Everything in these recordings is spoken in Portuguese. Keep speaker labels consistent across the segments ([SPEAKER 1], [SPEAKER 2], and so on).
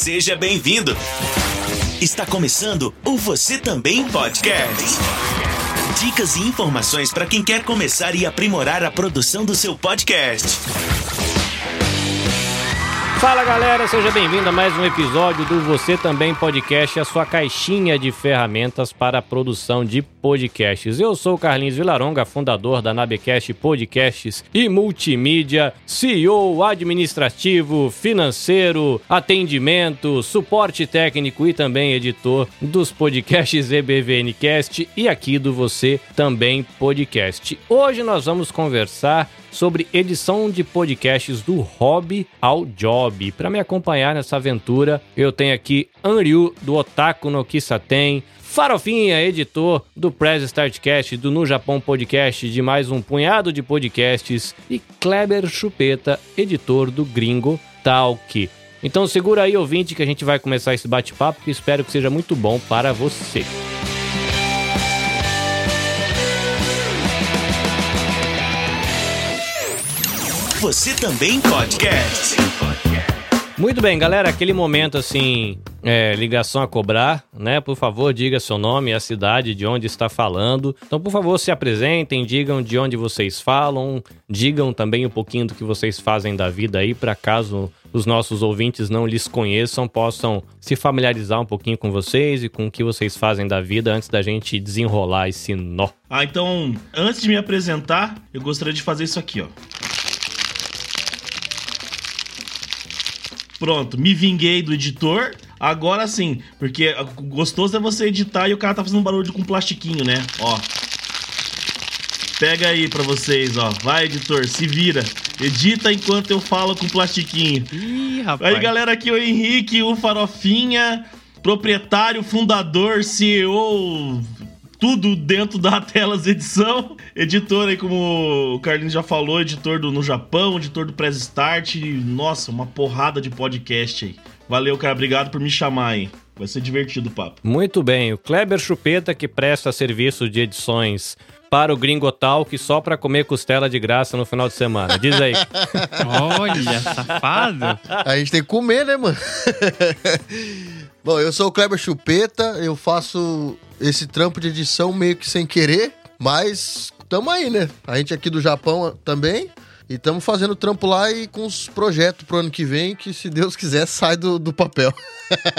[SPEAKER 1] Seja bem-vindo. Está começando o Você Também Podcast. Dicas e informações para quem quer começar e aprimorar a produção do seu podcast.
[SPEAKER 2] Fala galera, seja bem-vindo a mais um episódio do Você Também Podcast, a sua caixinha de ferramentas para a produção de podcasts. Eu sou Carlinhos Vilaronga, fundador da Nabecast Podcasts e Multimídia, CEO administrativo, financeiro, atendimento, suporte técnico e também editor dos podcasts EBVNcast e aqui do Você Também Podcast. Hoje nós vamos conversar sobre edição de podcasts do hobby ao job. Para me acompanhar nessa aventura, eu tenho aqui Anryu do Otaku no Kisaten, Farofinha, editor do Press Startcast, do No Japão Podcast, de mais um punhado de podcasts, e Kleber Chupeta, editor do Gringo Talk. Então segura aí, ouvinte, que a gente vai começar esse bate-papo, que espero que seja muito bom para você.
[SPEAKER 1] Você Também Podcast.
[SPEAKER 2] Muito bem, galera, aquele momento assim, é, ligação a cobrar, né? Por favor, diga seu nome a cidade de onde está falando. Então, por favor, se apresentem, digam de onde vocês falam, digam também um pouquinho do que vocês fazem da vida aí, para caso os nossos ouvintes não lhes conheçam, possam se familiarizar um pouquinho com vocês e com o que vocês fazem da vida antes da gente desenrolar esse nó.
[SPEAKER 3] Ah, então, antes de me apresentar, eu gostaria de fazer isso aqui, ó. Pronto, me vinguei do editor. Agora sim, porque gostoso é você editar e o cara tá fazendo barulho com plastiquinho, né? Ó. Pega aí pra vocês, ó. Vai, editor, se vira. Edita enquanto eu falo com plastiquinho.
[SPEAKER 2] Ih, rapaz.
[SPEAKER 3] Aí, galera, aqui é o Henrique, o Farofinha, proprietário, fundador, CEO, tudo dentro da Telas Edição. Editor aí, como o Carlinhos já falou, editor do No Japão, editor do Press Start. Nossa, uma porrada de podcast aí. Valeu, cara. Obrigado por me chamar aí. Vai ser divertido o papo.
[SPEAKER 2] Muito bem. O Kleber Chupeta, que presta serviço de edições para o Gringo Talk só para comer costela de graça no final de semana. Diz aí.
[SPEAKER 4] Olha, safado.
[SPEAKER 5] A gente tem que comer, né, mano? Bom, eu sou o Kleber Chupeta, eu faço esse trampo de edição meio que sem querer, mas tamo aí, né? A gente aqui do Japão também. E estamos fazendo trampo lá e com os projetos pro ano que vem, que se Deus quiser sai do, do papel.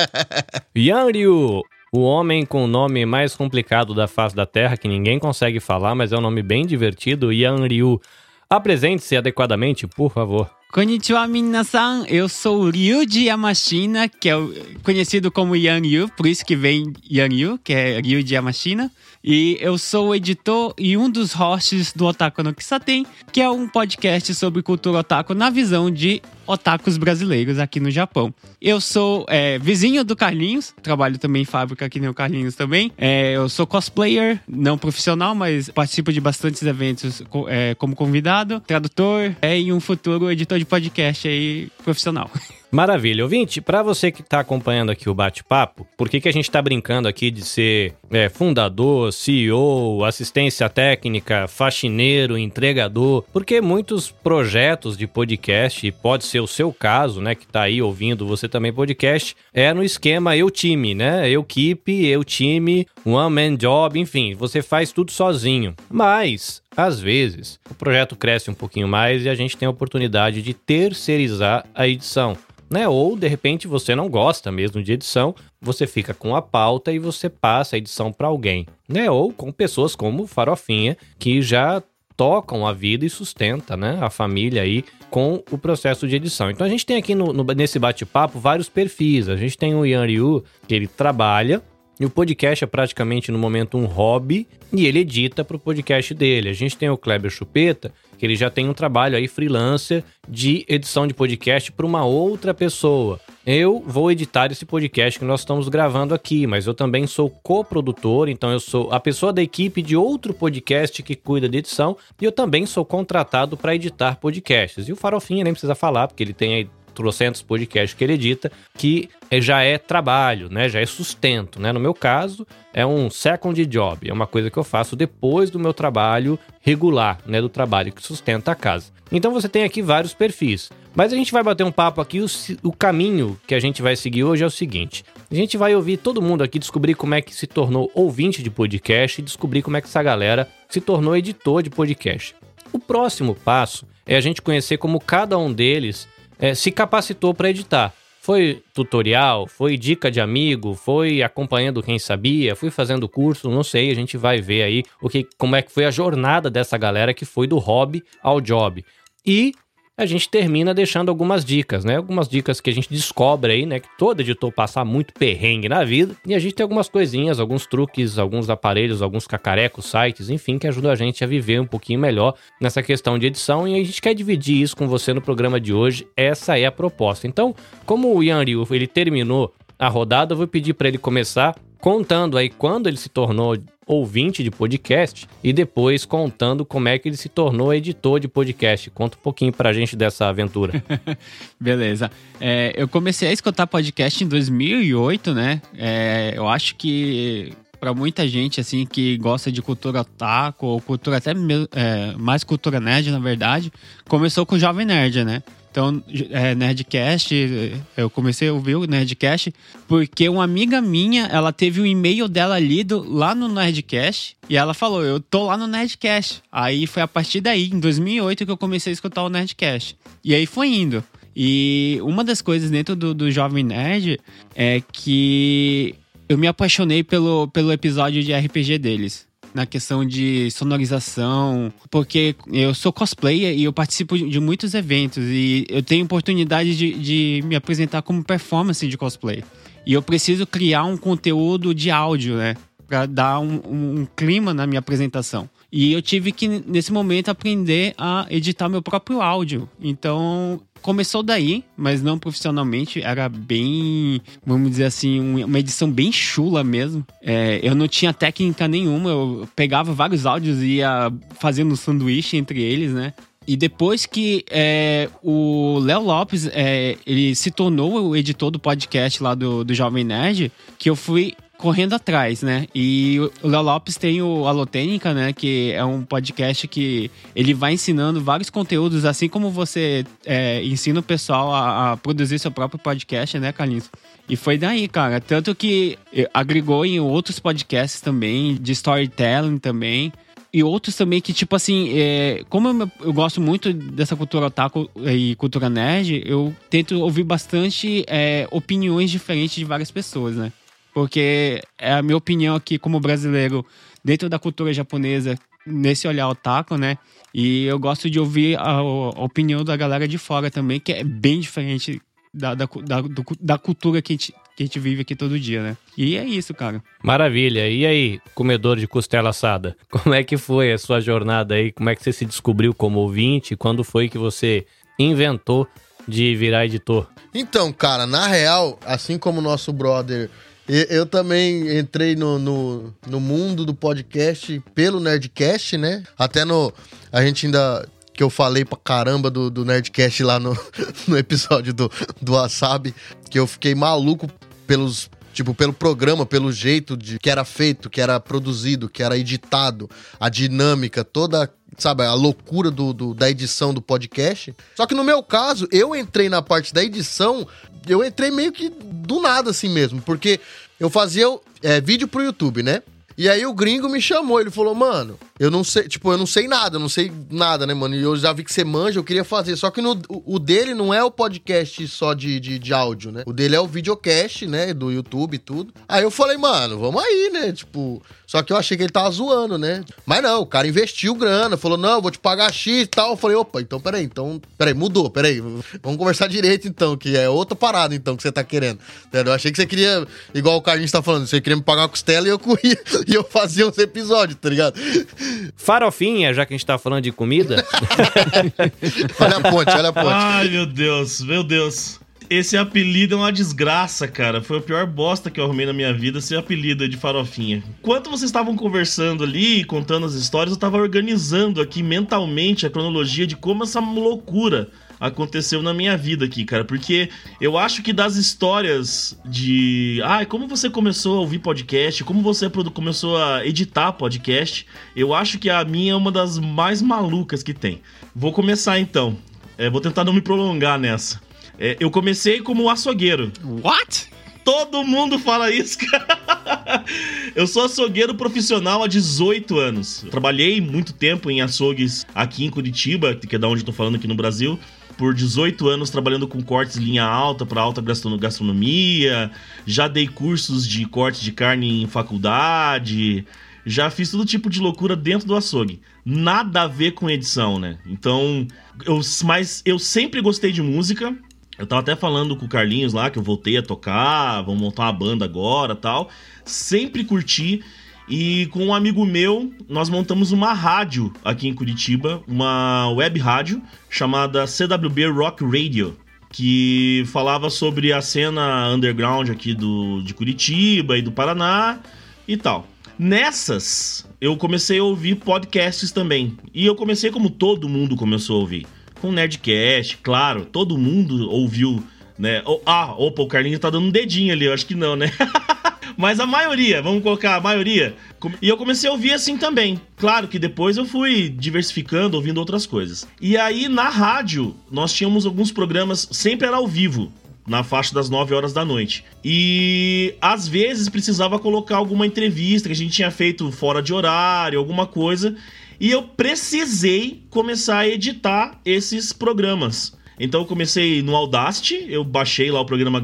[SPEAKER 2] Yanryu, o homem com o nome mais complicado da face da Terra, que ninguém consegue falar, mas é um nome bem divertido, Yanryu. Apresente-se adequadamente, por favor.
[SPEAKER 4] Konnichiwa, minasan. Eu sou o Ryuji Yamashina, que é conhecido como Yang Yu, por isso que vem Yang Yu, que é Ryuji Yamashina. E eu sou o editor e um dos hosts do Otaku no Kisaten, que é um podcast sobre cultura otaku na visão de otakus brasileiros aqui no Japão. Eu sou é, vizinho do Carlinhos, trabalho também em fábrica que nem o Carlinhos também. É, eu sou cosplayer, não profissional, mas participo de bastantes eventos é, como convidado, tradutor é, e um futuro editor de podcast aí profissional.
[SPEAKER 2] Maravilha. Ouvinte, para você que está acompanhando aqui o bate-papo, por que, que a gente está brincando aqui de ser é, fundador, CEO, assistência técnica, faxineiro, entregador? Porque muitos projetos de podcast, e pode ser o seu caso, né, que está aí ouvindo você também podcast, é no esquema eu time, né? Eu keep, eu time, one man job, enfim, você faz tudo sozinho. Mas às vezes, o projeto cresce um pouquinho mais e a gente tem a oportunidade de terceirizar a edição. Né? Ou de repente você não gosta mesmo de edição, você fica com a pauta e você passa a edição para alguém, né? Ou com pessoas como Farofinha que já tocam a vida e sustenta, né, a família aí com o processo de edição. Então a gente tem aqui no- no- nesse bate-papo vários perfis. A gente tem o Yan Ryu, que ele trabalha e o podcast é praticamente no momento um hobby e ele edita para o podcast dele. A gente tem o Kleber Chupeta, que ele já tem um trabalho aí freelancer de edição de podcast para uma outra pessoa. Eu vou editar esse podcast que nós estamos gravando aqui, mas eu também sou coprodutor, então eu sou a pessoa da equipe de outro podcast que cuida de edição e eu também sou contratado para editar podcasts. E o Farofinha nem precisa falar, porque ele tem aí trocentos podcasts que ele edita, que já é trabalho, né? Já é sustento, né? No meu caso, é um second job, é uma coisa que eu faço depois do meu trabalho regular, né? Do trabalho que sustenta a casa. Então você tem aqui vários perfis. Mas a gente vai bater um papo aqui. O, o, caminho que a gente vai seguir hoje é o seguinte: a gente vai ouvir todo mundo aqui descobrir como é que se tornou ouvinte de podcast e descobrir como é que essa galera se tornou editor de podcast. O próximo passo é a gente conhecer como cada um deles é, se capacitou para editar. Foi tutorial, foi dica de amigo, foi acompanhando quem sabia, fui fazendo curso, não sei, a gente vai ver aí o que, como é que foi a jornada dessa galera que foi do hobby ao job. E a gente termina deixando algumas dicas, né? Algumas dicas que a gente descobre aí, né? Que todo editor passa muito perrengue na vida. E a gente tem algumas coisinhas, alguns truques, alguns aparelhos, alguns cacarecos, sites, enfim, que ajudam a gente a viver um pouquinho melhor nessa questão de edição. E a gente quer dividir isso com você no programa de hoje. Essa é a proposta. Então, como o Yan Ryu, ele terminou a rodada, eu vou pedir para ele começar contando aí quando ele se tornou ouvinte de podcast e depois contando como é que ele se tornou editor de podcast. Conta um pouquinho pra gente dessa aventura.
[SPEAKER 4] Beleza. É, eu comecei a escutar podcast em 2008, né? É, eu acho que para muita gente assim que gosta de cultura taco ou cultura até é, mais cultura nerd na verdade começou com o jovem nerd né então, é, Nerdcast, eu comecei a ouvir o Nerdcast porque uma amiga minha, ela teve o um e-mail dela lido lá no Nerdcast e ela falou, eu tô lá no Nerdcast. Aí foi a partir daí, em 2008, que eu comecei a escutar o Nerdcast. E aí foi indo. E uma das coisas dentro do, do Jovem Nerd é que eu me apaixonei pelo, pelo episódio de RPG deles na questão de sonorização, porque eu sou cosplayer e eu participo de muitos eventos e eu tenho oportunidade de, de me apresentar como performance de cosplay. E eu preciso criar um conteúdo de áudio, né? Pra dar um, um, um clima na minha apresentação. E eu tive que, nesse momento, aprender a editar meu próprio áudio. Então, começou daí, mas não profissionalmente. Era bem, vamos dizer assim, uma edição bem chula mesmo. É, eu não tinha técnica nenhuma, eu pegava vários áudios e ia fazendo um sanduíche entre eles, né? E depois que é, o Léo Lopes é, ele se tornou o editor do podcast lá do, do Jovem Nerd, que eu fui correndo atrás, né? E o Léo Lopes tem o Alotênica, né? Que é um podcast que ele vai ensinando vários conteúdos, assim como você é, ensina o pessoal a, a, produzir seu próprio podcast, né, Carlinhos? E foi daí, cara. Tanto que agregou em outros podcasts também, de storytelling também e outros também que, tipo assim, é, como eu, eu, gosto muito dessa cultura otaku e cultura nerd, eu tento ouvir bastante é, opiniões diferentes de várias pessoas, né? Porque é a minha opinião aqui como brasileiro, dentro da cultura japonesa, nesse olhar otaku, né? E eu gosto de ouvir a, a opinião da galera de fora também, que é bem diferente da, da, da, do, da cultura que a, gente, que a gente vive aqui todo dia, né? E é isso, cara.
[SPEAKER 2] Maravilha. E aí, comedor de costela assada, como é que foi a sua jornada aí? Como é que você se descobriu como ouvinte? Quando foi que você inventou de virar editor?
[SPEAKER 5] Então, cara, na real, assim como o nosso brother eu também entrei no, no, no, mundo do podcast pelo Nerdcast, né? Até no. A gente ainda. Que eu falei pra caramba do, do Nerdcast lá no, no episódio do, do Wasabi. Que eu fiquei maluco pelos Tipo, pelo programa, pelo jeito de que era feito, que era produzido, que era editado, a dinâmica, toda, sabe, a loucura do, do, da edição do podcast. Só que no meu caso, eu entrei na parte da edição, eu entrei meio que do nada assim mesmo, porque eu fazia é, vídeo pro YouTube, né? E aí o gringo me chamou, ele falou, mano, eu não sei, tipo, eu não sei nada, eu não sei nada, né, mano? E eu já vi que você manja, eu queria fazer. Só que no, o, dele não é o podcast só de, de, de, áudio, né? O dele é o videocast, né? Do YouTube e tudo. Aí eu falei, mano, vamos aí, né? Tipo, só que eu achei que ele tava zoando, né? Mas não, o cara investiu grana, falou, não, vou te pagar X e tal. Eu falei, opa, então peraí, então, peraí, mudou, peraí. Vamos conversar direito então, que é outra parada então que você tá querendo. Entendeu? Eu achei que você queria, igual o Carlinhos tá falando, você queria me pagar uma costela e eu corria, e eu fazia uns episódios, tá ligado?
[SPEAKER 2] Farofinha, já que a gente tá falando de comida.
[SPEAKER 5] olha a ponte, olha a ponte.
[SPEAKER 3] Ai, meu Deus, meu Deus. Esse apelido é uma desgraça, cara. Foi a pior bosta que eu arrumei na minha vida, esse apelido de farofinha. Enquanto vocês estavam conversando ali, contando as histórias, eu tava organizando aqui mentalmente a cronologia de como essa loucura aconteceu na minha vida aqui, cara. Porque eu acho que das histórias de. Ah, como você começou a ouvir podcast, como você começou a editar podcast, eu acho que a minha é uma das mais malucas que tem. Vou começar então. É, vou tentar não me prolongar nessa. É, eu comecei como açougueiro.
[SPEAKER 4] What?
[SPEAKER 3] Todo mundo fala isso, cara. Eu sou açougueiro profissional há 18 anos. Trabalhei muito tempo em açougues aqui em Curitiba, que é da onde eu tô falando aqui no Brasil. Por 18 anos trabalhando com cortes linha alta para alta gastronomia. Já dei cursos de corte de carne em faculdade. Já fiz todo tipo de loucura dentro do açougue. Nada a ver com edição, né? Então, eu, mas eu sempre gostei de música. Eu tava até falando com o Carlinhos lá que eu voltei a tocar, vamos montar uma banda agora tal. Sempre curti. E com um amigo meu, nós montamos uma rádio aqui em Curitiba, uma web rádio chamada CWB Rock Radio, que falava sobre a cena underground aqui do, de Curitiba e do Paraná e tal. Nessas, eu comecei a ouvir podcasts também. E eu comecei como todo mundo começou a ouvir com Nerdcast, claro, todo mundo ouviu, né? Ah, opa, o Carlinhos tá dando um dedinho ali, eu acho que não, né? Mas a maioria, vamos colocar a maioria. E eu comecei a ouvir assim também. Claro que depois eu fui diversificando, ouvindo outras coisas. E aí na rádio, nós tínhamos alguns programas, sempre era ao vivo na faixa das 9 horas da noite. E às vezes precisava colocar alguma entrevista que a gente tinha feito fora de horário, alguma coisa. E eu precisei começar a editar esses programas. Então eu comecei no Audacity, eu baixei lá o programa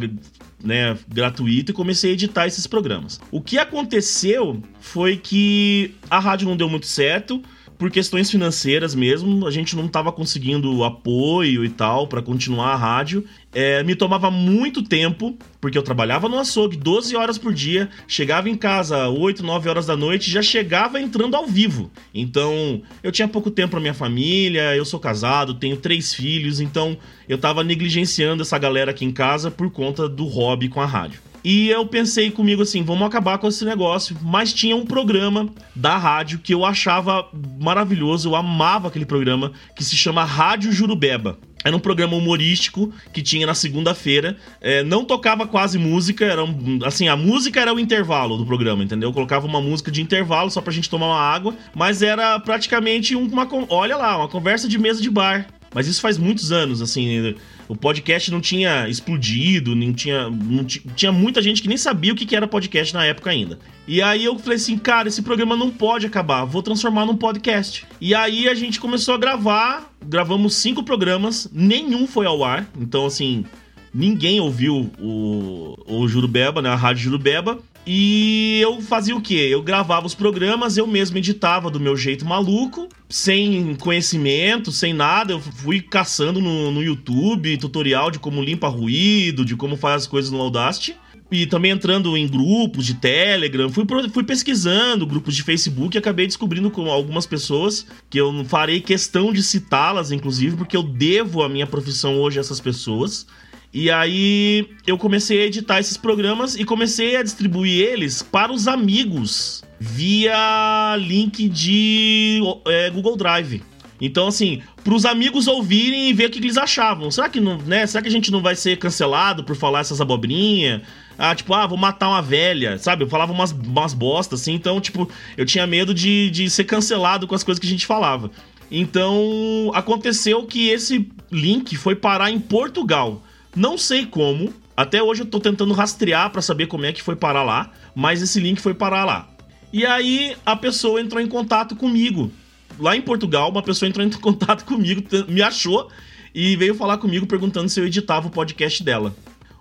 [SPEAKER 3] né, gratuito e comecei a editar esses programas. O que aconteceu foi que a rádio não deu muito certo por questões financeiras mesmo, a gente não estava conseguindo apoio e tal para continuar a rádio. É, me tomava muito tempo, porque eu trabalhava no açougue 12 horas por dia, chegava em casa 8, 9 horas da noite, já chegava entrando ao vivo. Então, eu tinha pouco tempo para minha família, eu sou casado, tenho três filhos, então eu estava negligenciando essa galera aqui em casa por conta do hobby com a rádio. E eu pensei comigo assim, vamos acabar com esse negócio. Mas tinha um programa da rádio que eu achava maravilhoso, eu amava aquele programa, que se chama Rádio Jurubeba. Era um programa humorístico que tinha na segunda-feira. É, não tocava quase música, era um, assim, a música era o intervalo do programa, entendeu? Eu colocava uma música de intervalo só pra gente tomar uma água, mas era praticamente uma. Olha lá, uma conversa de mesa de bar. Mas isso faz muitos anos, assim o podcast não tinha explodido, não tinha, não tinha muita gente que nem sabia o que era podcast na época ainda. E aí eu falei assim, cara, esse programa não pode acabar, vou transformar num podcast. E aí a gente começou a gravar, gravamos cinco programas, nenhum foi ao ar, então assim, ninguém ouviu o, o Jurubeba, né, a Rádio Jurubeba. E eu fazia o quê? Eu gravava os programas, eu mesmo editava do meu jeito maluco, sem conhecimento, sem nada. Eu fui caçando no, no YouTube tutorial de como limpa ruído, de como faz as coisas no Audacity e também entrando em grupos de Telegram, fui, fui pesquisando grupos de Facebook e acabei descobrindo com algumas pessoas que eu farei questão de citá-las, inclusive, porque eu devo a minha profissão hoje a essas pessoas. E aí eu comecei a editar esses programas e comecei a distribuir eles para os amigos via link de é, Google Drive. Então, assim, para os amigos ouvirem e ver o que eles achavam. Será que não, né? Será que a gente não vai ser cancelado por falar essas abobrinhas? Ah, tipo, ah, vou matar uma velha, sabe? Eu falava umas, umas bostas, assim, então, tipo, eu tinha medo de, de ser cancelado com as coisas que a gente falava. Então, aconteceu que esse link foi parar em Portugal. Não sei como. Até hoje eu tô tentando rastrear para saber como é que foi parar lá, mas esse link foi parar lá. E aí a pessoa entrou em contato comigo. Lá em Portugal, uma pessoa entrou em contato comigo, me achou e veio falar comigo perguntando se eu editava o podcast dela.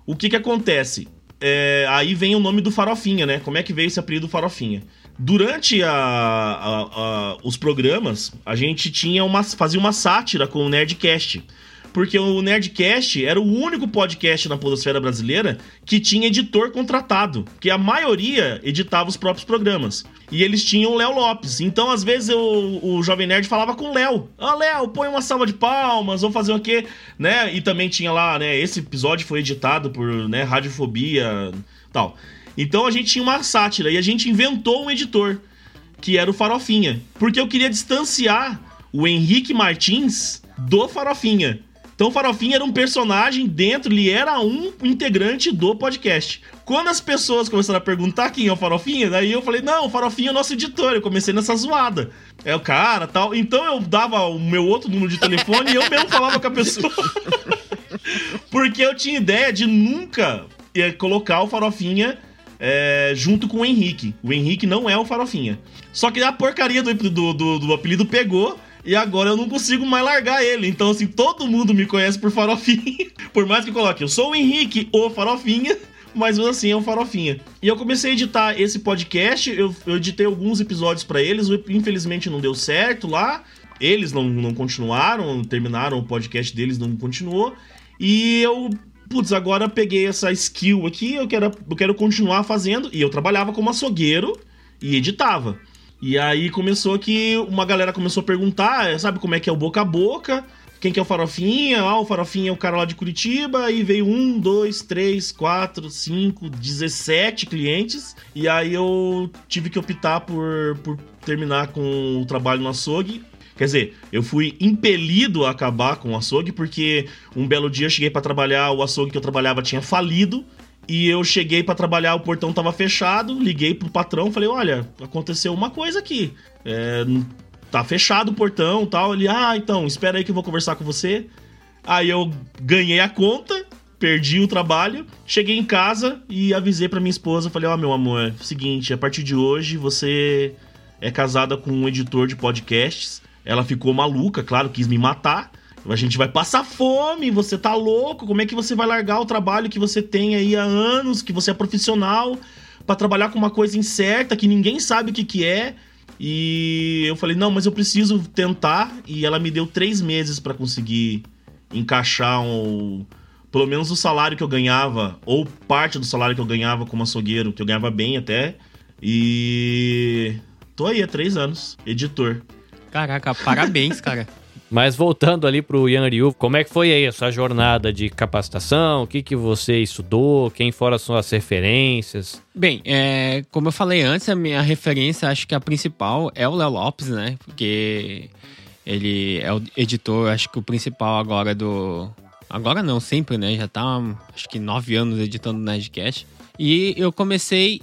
[SPEAKER 3] O que que acontece? É, aí vem o nome do Farofinha, né? Como é que veio esse apelido Farofinha? Durante a, a, a, os programas, a gente tinha uma, fazia uma sátira com o Nerdcast porque o Nerdcast era o único podcast na podosfera brasileira que tinha editor contratado, que a maioria editava os próprios programas. E eles tinham o Léo Lopes. Então, às vezes, eu, o Jovem Nerd falava com o Léo. Ah, Léo, põe uma salva de palmas, vou fazer o quê? Né? E também tinha lá, né? Esse episódio foi editado por né, Radiofobia tal. Então a gente tinha uma sátira e a gente inventou um editor, que era o Farofinha. Porque eu queria distanciar o Henrique Martins do Farofinha. Então o Farofinha era um personagem dentro, ele era um integrante do podcast. Quando as pessoas começaram a perguntar quem é o Farofinha, daí eu falei, não, o Farofinha é o nosso editor. Eu comecei nessa zoada. É o cara tal. Então eu dava o meu outro número de telefone e eu mesmo falava com a pessoa. Porque eu tinha ideia de nunca eh, colocar o Farofinha é, junto com o Henrique. O Henrique não é o Farofinha. Só que a porcaria do, do, do, do apelido pegou e agora eu não consigo mais largar ele. Então, assim, todo mundo me conhece por Farofinha. Por mais que eu coloque, eu sou o Henrique, o Farofinha, mas assim é um Farofinha. E eu comecei a editar esse podcast, eu, eu editei alguns episódios para eles, infelizmente não deu certo lá. Eles não, não continuaram, terminaram o podcast deles, não continuou. E eu putz, agora peguei essa skill aqui, eu quero, eu quero continuar fazendo. E eu trabalhava como açougueiro e editava. E aí começou que uma galera começou a perguntar, sabe como é que é o boca a boca? Quem que é o Farofinha? Ah, o Farofinha é o cara lá de Curitiba. E veio um, dois, três, quatro, cinco, dezessete clientes. E aí eu tive que optar por, por terminar com o trabalho no açougue. Quer dizer, eu fui impelido a acabar com o açougue porque um belo dia eu cheguei para trabalhar, o açougue que eu trabalhava tinha falido. E eu cheguei para trabalhar, o portão tava fechado, liguei pro patrão, falei: "Olha, aconteceu uma coisa aqui. É, tá fechado o portão, tal". Ele: "Ah, então, espera aí que eu vou conversar com você". Aí eu ganhei a conta, perdi o trabalho, cheguei em casa e avisei para minha esposa, falei: "Ó, oh, meu amor, é seguinte, a partir de hoje você é casada com um editor de podcasts". Ela ficou maluca, claro, quis me matar. A gente vai passar fome, você tá louco? Como é que você vai largar o trabalho que você tem aí há anos, que você é profissional, para trabalhar com uma coisa incerta que ninguém sabe o que, que é? E eu falei, não, mas eu preciso tentar. E ela me deu três meses para conseguir encaixar um, pelo menos o salário que eu ganhava, ou parte do salário que eu ganhava como açougueiro, que eu ganhava bem até. E tô aí há três anos, editor.
[SPEAKER 4] Caraca, parabéns, cara.
[SPEAKER 2] Mas voltando ali pro Yan Ryu, como é que foi aí essa jornada de capacitação? O que, que você estudou? Quem foram as suas referências?
[SPEAKER 4] Bem, é, como eu falei antes, a minha referência, acho que a principal é o Léo Lopes, né? Porque ele é o editor, acho que o principal agora do... Agora não, sempre, né? Já tá, acho que nove anos editando o Nerdcast. E eu comecei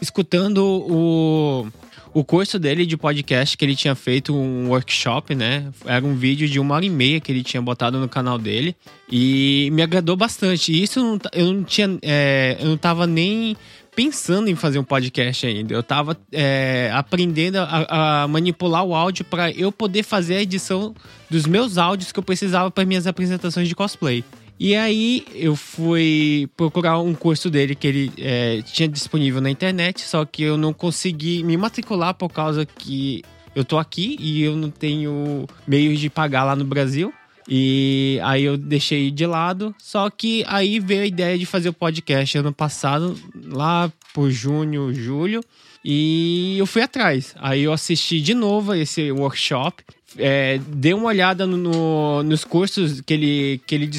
[SPEAKER 4] escutando o o curso dele de podcast que ele tinha feito um workshop, né? Era um vídeo de uma hora e meia que ele tinha botado no canal dele e me agradou bastante. E isso eu não tinha, é, eu não tava nem pensando em fazer um podcast ainda. Eu tava é, aprendendo a, a, manipular o áudio para eu poder fazer a edição dos meus áudios que eu precisava para minhas apresentações de cosplay. E aí eu fui procurar um curso dele que ele é, tinha disponível na internet, só que eu não consegui me matricular por causa que eu tô aqui e eu não tenho meios de pagar lá no Brasil. E aí eu deixei de lado. Só que aí veio a ideia de fazer o podcast ano passado, lá por junho, julho. E eu fui atrás. Aí eu assisti de novo esse workshop é, dê uma olhada no, no, nos cursos que ele, que ele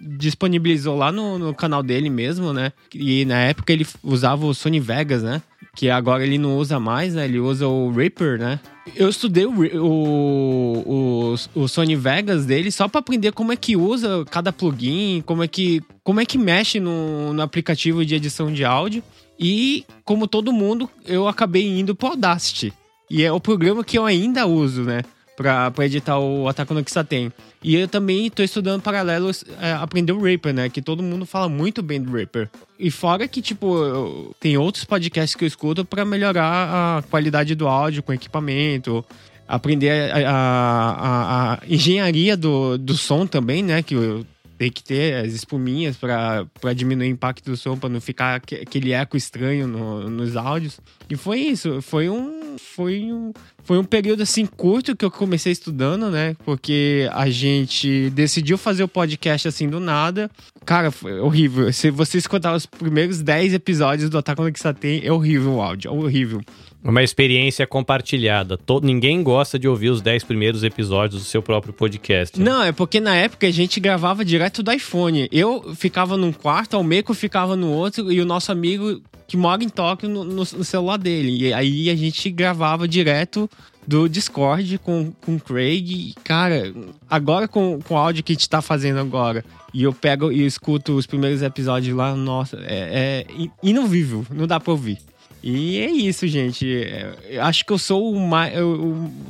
[SPEAKER 4] disponibilizou lá no, no, canal dele mesmo, né? E na época ele usava o Sony Vegas, né? Que agora ele não usa mais, né? Ele usa o Reaper, né? Eu estudei o, o, o, o Sony Vegas dele só para aprender como é que usa cada plugin, como é que, como é que mexe no, no aplicativo de edição de áudio. E, como todo mundo, eu acabei indo pro Audacity. E é o programa que eu ainda uso, né? Pra editar o Ataque no tem E eu também tô estudando paralelo é, aprender o Reaper, né? Que todo mundo fala muito bem do Reaper. E fora que, tipo, tem outros podcasts que eu escuto para melhorar a qualidade do áudio com equipamento, aprender a, a, a, a, engenharia do, do som também, né? Que eu tem que ter as espuminhas para diminuir o impacto do som, para não ficar aquele eco estranho no, nos áudios. E foi isso, foi um, foi um, foi um período assim curto que eu comecei estudando, né? Porque a gente decidiu fazer o podcast assim do nada. Cara, foi horrível. Se você escutar os primeiros 10 episódios do Ataque que tem, é horrível o áudio, é horrível.
[SPEAKER 2] Uma experiência compartilhada. Todo, ninguém gosta de ouvir os 10 primeiros episódios do seu próprio podcast.
[SPEAKER 4] Né? Não, é porque na época a gente gravava direto do iPhone. Eu ficava num quarto, o Meco ficava no outro e o nosso amigo que mora em Tóquio no, no, no, celular dele. E aí a gente gravava direto do Discord com, com o Craig. Cara, agora com, com o áudio que a gente tá fazendo agora, e eu pego e escuto os primeiros episódios lá, nossa, é, é inovível, não dá pra ouvir. E é isso, gente. É, acho que eu sou o mais.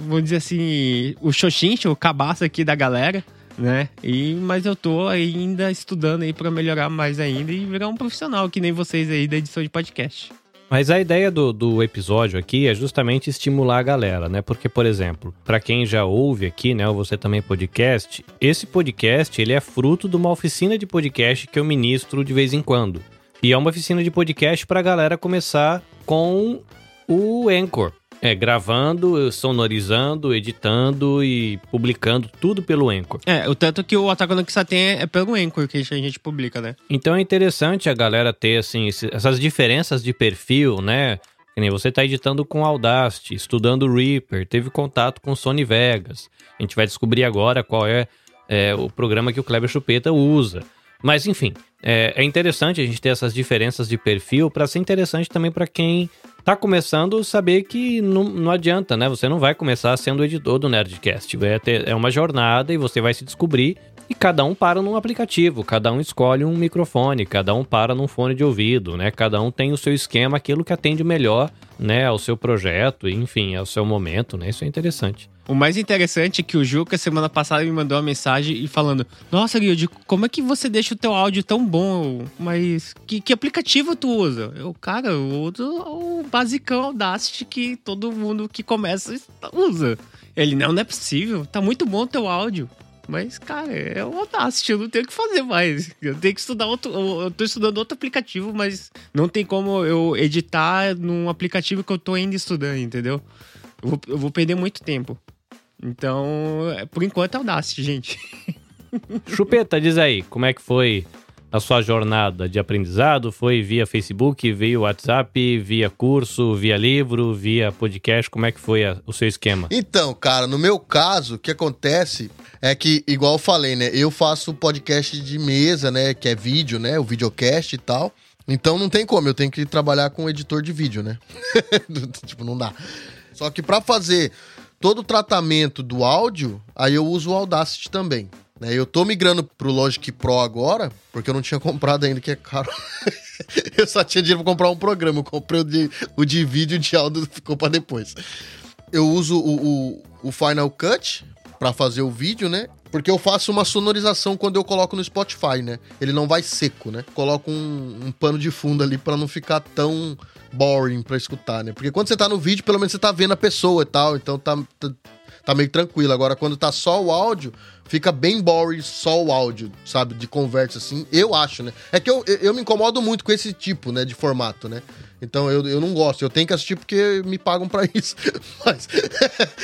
[SPEAKER 4] vou dizer assim, o Xoxincha, o cabaço aqui da galera, né? E, mas eu tô ainda estudando aí para melhorar mais ainda e virar um profissional, que nem vocês aí da edição de podcast.
[SPEAKER 2] Mas a ideia do, do episódio aqui é justamente estimular a galera, né? Porque, por exemplo, para quem já ouve aqui, né, ou você também podcast, esse podcast ele é fruto de uma oficina de podcast que eu ministro de vez em quando. E é uma oficina de podcast para a galera começar com o Anchor. É, gravando, sonorizando, editando e publicando tudo pelo Anchor.
[SPEAKER 4] É, o tanto que o Ataque no Kissa tem é pelo Anchor que a gente publica, né?
[SPEAKER 2] Então é interessante a galera ter, assim, essas diferenças de perfil, né? Que nem você tá editando com Audacity, estudando Reaper, teve contato com Sony Vegas. A gente vai descobrir agora qual é, é o programa que o Kleber Chupeta usa. Mas enfim, é, é interessante a gente ter essas diferenças de perfil para ser interessante também para quem tá começando saber que não, não adianta, né? Você não vai começar sendo editor do Nerdcast. Vai ter, é uma jornada e você vai se descobrir. E cada um para num aplicativo, cada um escolhe um microfone, cada um para num fone de ouvido, né? Cada um tem o seu esquema, aquilo que atende melhor, né, ao seu projeto, enfim, ao seu momento, né? Isso é interessante.
[SPEAKER 4] O mais interessante é que o Juca, semana passada, me mandou uma mensagem e falando: Nossa, Guilherme, como é que você deixa o teu áudio tão bom? Mas que, que aplicativo tu usa? Eu, cara, eu uso o basicão Audacity que todo mundo que começa usa. Ele, não, não é possível, tá muito bom o teu áudio. Mas, cara, é o Audacity, eu não tenho o que fazer mais. Eu tenho que estudar outro. Eu tô estudando outro aplicativo, mas não tem como eu editar num aplicativo que eu tô ainda estudando, entendeu? Eu vou, eu vou perder muito tempo. Então, é, por enquanto é Audacity, gente.
[SPEAKER 2] Chupeta, diz aí, como é que foi a sua jornada de aprendizado? Foi via Facebook, via WhatsApp, via curso, via livro, via podcast? Como é que foi a, o seu esquema?
[SPEAKER 5] Então, cara, no meu caso, o que acontece é que, igual eu falei, né? Eu faço podcast de mesa, né? Que é vídeo, né? O videocast e tal. Então não tem como, eu tenho que trabalhar com editor de vídeo, né? tipo, não dá. Só que para fazer todo o tratamento do áudio, aí eu uso o Audacity também. Né? Eu tô migrando pro Logic Pro agora, porque eu não tinha comprado ainda, que é caro. eu só tinha dinheiro pra comprar um programa. Eu comprei o de, o de vídeo de áudio ficou pra depois. Eu uso o, o, o Final Cut para fazer o vídeo, né? Porque eu faço uma sonorização quando eu coloco no Spotify, né? Ele não vai seco, né? Coloco um, um pano de fundo ali para não ficar tão boring para escutar, né? Porque quando você tá no vídeo, pelo menos você tá vendo a pessoa e tal, então tá, tá, tá meio tranquilo. Agora, quando tá só o áudio, fica bem boring só o áudio, sabe? De conversa, assim. Eu acho, né? É que eu, eu me incomodo muito com esse tipo, né? De formato, né? Então eu, eu não gosto. Eu tenho que assistir porque me pagam para isso. Mas.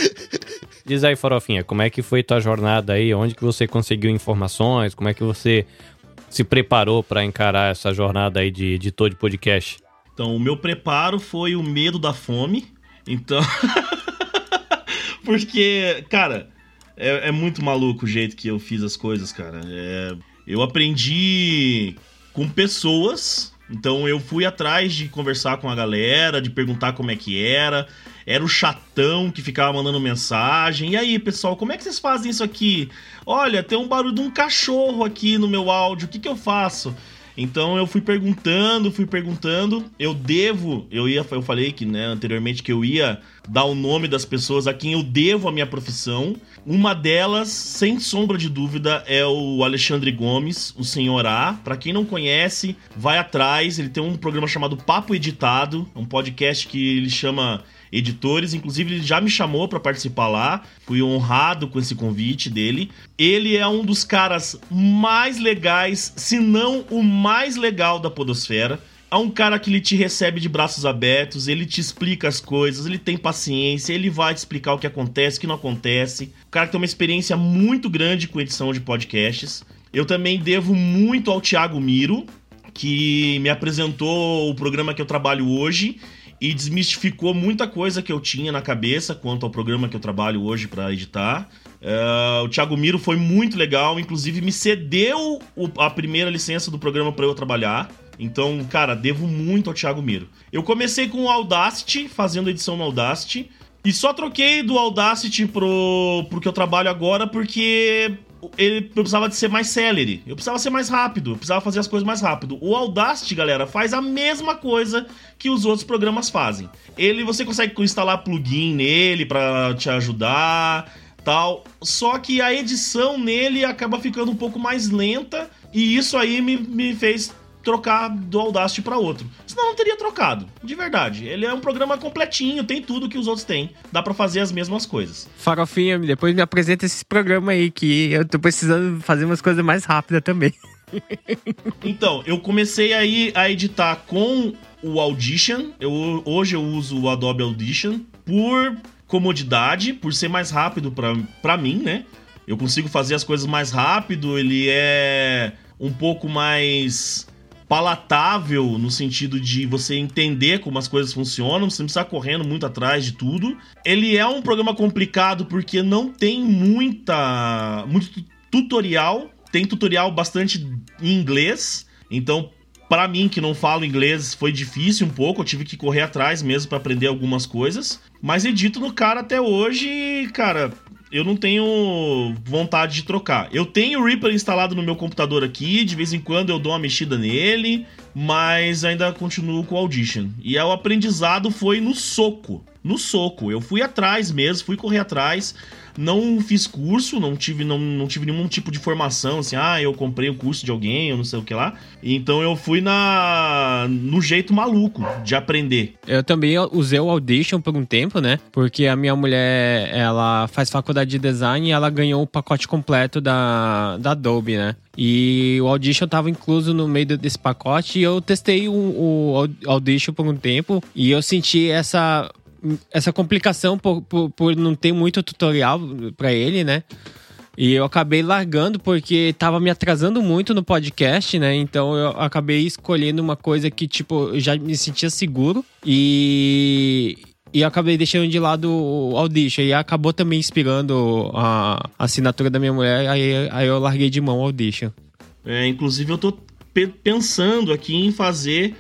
[SPEAKER 2] Diz aí, Farofinha, como é que foi tua jornada aí? Onde que você conseguiu informações? Como é que você se preparou para encarar essa jornada aí de editor de podcast?
[SPEAKER 3] Então, o meu preparo foi o medo da fome. Então. Porque, cara, é, é, muito maluco o jeito que eu fiz as coisas, cara. É, eu aprendi com pessoas. Então eu fui atrás de conversar com a galera, de perguntar como é que era era o chatão que ficava mandando mensagem. E aí, pessoal, como é que vocês fazem isso aqui? Olha, tem um barulho de um cachorro aqui no meu áudio, o que, que eu faço? Então eu fui perguntando, fui perguntando. Eu devo, eu ia, eu falei que, né, anteriormente que eu ia dar o nome das pessoas a quem eu devo a minha profissão. Uma delas, sem sombra de dúvida, é o Alexandre Gomes, o Senhor A. Para quem não conhece, vai atrás. Ele tem um programa chamado Papo Editado, um podcast que ele chama editores. Inclusive, ele já me chamou para participar lá. Fui honrado com esse convite dele. Ele é um dos caras mais legais, se não o mais legal da Podosfera. É um cara que ele te recebe de braços abertos, ele te explica as coisas, ele tem paciência, ele vai te explicar o que acontece, o que não acontece. O cara que tem uma experiência muito grande com edição de podcasts. Eu também devo muito ao Thiago Miro, que me apresentou o programa que eu trabalho hoje e desmistificou muita coisa que eu tinha na cabeça quanto ao programa que eu trabalho hoje para editar. Uh, o Thiago Miro foi muito legal, inclusive me cedeu o, a primeira licença do programa para eu trabalhar. Então, cara, devo muito ao Thiago Miro. Eu comecei com o Audacity, fazendo edição no Audacity. E só troquei do Audacity pro, pro que eu trabalho agora porque ele precisava de ser mais celery. Eu precisava ser mais rápido, eu precisava fazer as coisas mais rápido. O Audacity, galera, faz a mesma coisa que os outros programas fazem. Ele você consegue instalar plugin nele para te ajudar, tal. Só que a edição nele acaba ficando um pouco mais lenta e isso aí me, me fez trocar do Audacity para outro. Senão não teria trocado, de verdade. Ele é um programa completinho, tem tudo que os outros têm. Dá para fazer as mesmas coisas.
[SPEAKER 4] Farofinha, depois me apresenta esse programa aí que eu tô precisando fazer umas coisas mais rápidas também.
[SPEAKER 3] então, eu comecei aí a editar com o Audition. Eu, hoje eu uso o Adobe Audition por comodidade, por ser mais rápido para mim, né? Eu consigo fazer as coisas mais rápido, ele é um pouco mais palatável no sentido de você entender como as coisas funcionam, você não precisa correndo muito atrás de tudo. Ele é um programa complicado porque não tem muita muito tutorial, tem tutorial bastante em inglês, então para mim que não falo inglês foi difícil um pouco, eu tive que correr atrás mesmo para aprender algumas coisas, mas edito no cara até hoje, cara, eu não tenho vontade de trocar. Eu tenho o Reaper instalado no meu computador aqui, de vez em quando eu dou uma mexida nele, mas ainda continuo com o Audition. E o aprendizado foi no soco. No soco. Eu fui atrás mesmo, fui correr atrás não fiz curso, não tive, não, não tive nenhum tipo de formação, assim, ah, eu comprei o curso de alguém, eu não sei o que lá. Então eu fui na no jeito maluco de aprender.
[SPEAKER 4] Eu também usei o Audition por um tempo, né? Porque a minha mulher, ela faz faculdade de design e ela ganhou o pacote completo da, da Adobe, né? E o Audition estava incluso no meio desse pacote e eu testei o, o Audition por um tempo e eu senti essa essa complicação por, por, por não ter muito tutorial para ele, né? E eu acabei largando porque tava me atrasando muito no podcast, né? Então eu acabei escolhendo uma coisa que, tipo, eu já me sentia seguro e. E acabei deixando de lado o Audition. E acabou também inspirando a, assinatura da minha mulher. Aí, aí eu larguei de mão o Audition.
[SPEAKER 3] É, inclusive eu tô pensando aqui em fazer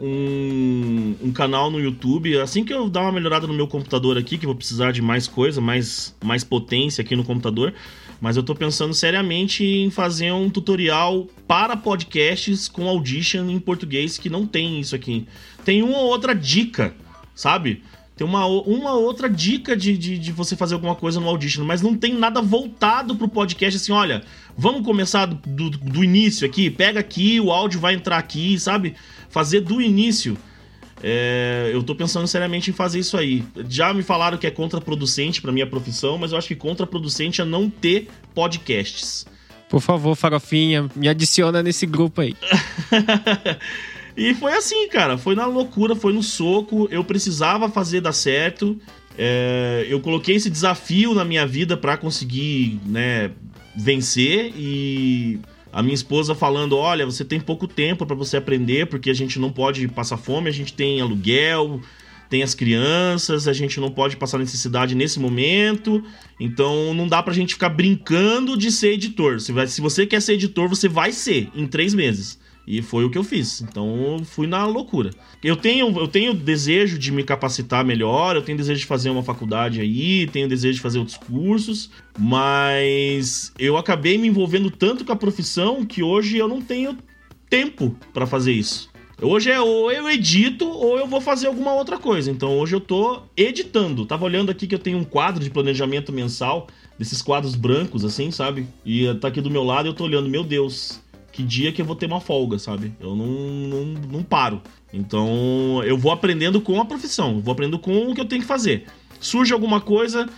[SPEAKER 3] um, um, canal no YouTube. Assim que eu dar uma melhorada no meu computador aqui, que vou precisar de mais coisa, mais, mais potência aqui no computador. Mas eu tô pensando seriamente em fazer um tutorial para podcasts com Audition em português, que não tem isso aqui. Tem uma ou outra dica, sabe? Tem uma, uma outra dica de, de, de, você fazer alguma coisa no Audition, mas não tem nada voltado pro podcast assim, olha, vamos começar do, do, do início aqui, pega aqui, o áudio vai entrar aqui, sabe? Fazer do início. É, eu tô pensando seriamente em fazer isso aí. Já me falaram que é contraproducente para minha profissão, mas eu acho que contraproducente é não ter podcasts.
[SPEAKER 4] Por favor, Farofinha, me adiciona nesse grupo aí.
[SPEAKER 3] e foi assim, cara. Foi na loucura, foi no soco. Eu precisava fazer dar certo. É, eu coloquei esse desafio na minha vida para conseguir, né, vencer e a minha esposa falando: olha, você tem pouco tempo para você aprender, porque a gente não pode passar fome, a gente tem aluguel, tem as crianças, a gente não pode passar necessidade nesse momento, então não dá pra gente ficar brincando de ser editor. Se, se você quer ser editor, você vai ser em três meses. E foi o que eu fiz. Então eu fui na loucura. Eu tenho, eu tenho desejo de me capacitar melhor, eu tenho desejo de fazer uma faculdade aí, tenho desejo de fazer outros cursos, mas eu acabei me envolvendo tanto com a profissão que hoje eu não tenho tempo para fazer isso. Hoje é ou eu edito ou eu vou fazer alguma outra coisa. Então hoje eu tô editando. Tava olhando aqui que eu tenho um quadro de planejamento mensal, desses quadros brancos assim, sabe? E tá aqui do meu lado eu tô olhando, meu Deus, que dia que eu vou ter uma folga, sabe? Eu não, não, não paro. Então eu vou aprendendo com a profissão, vou aprendendo com o que eu tenho que fazer. Surge alguma coisa,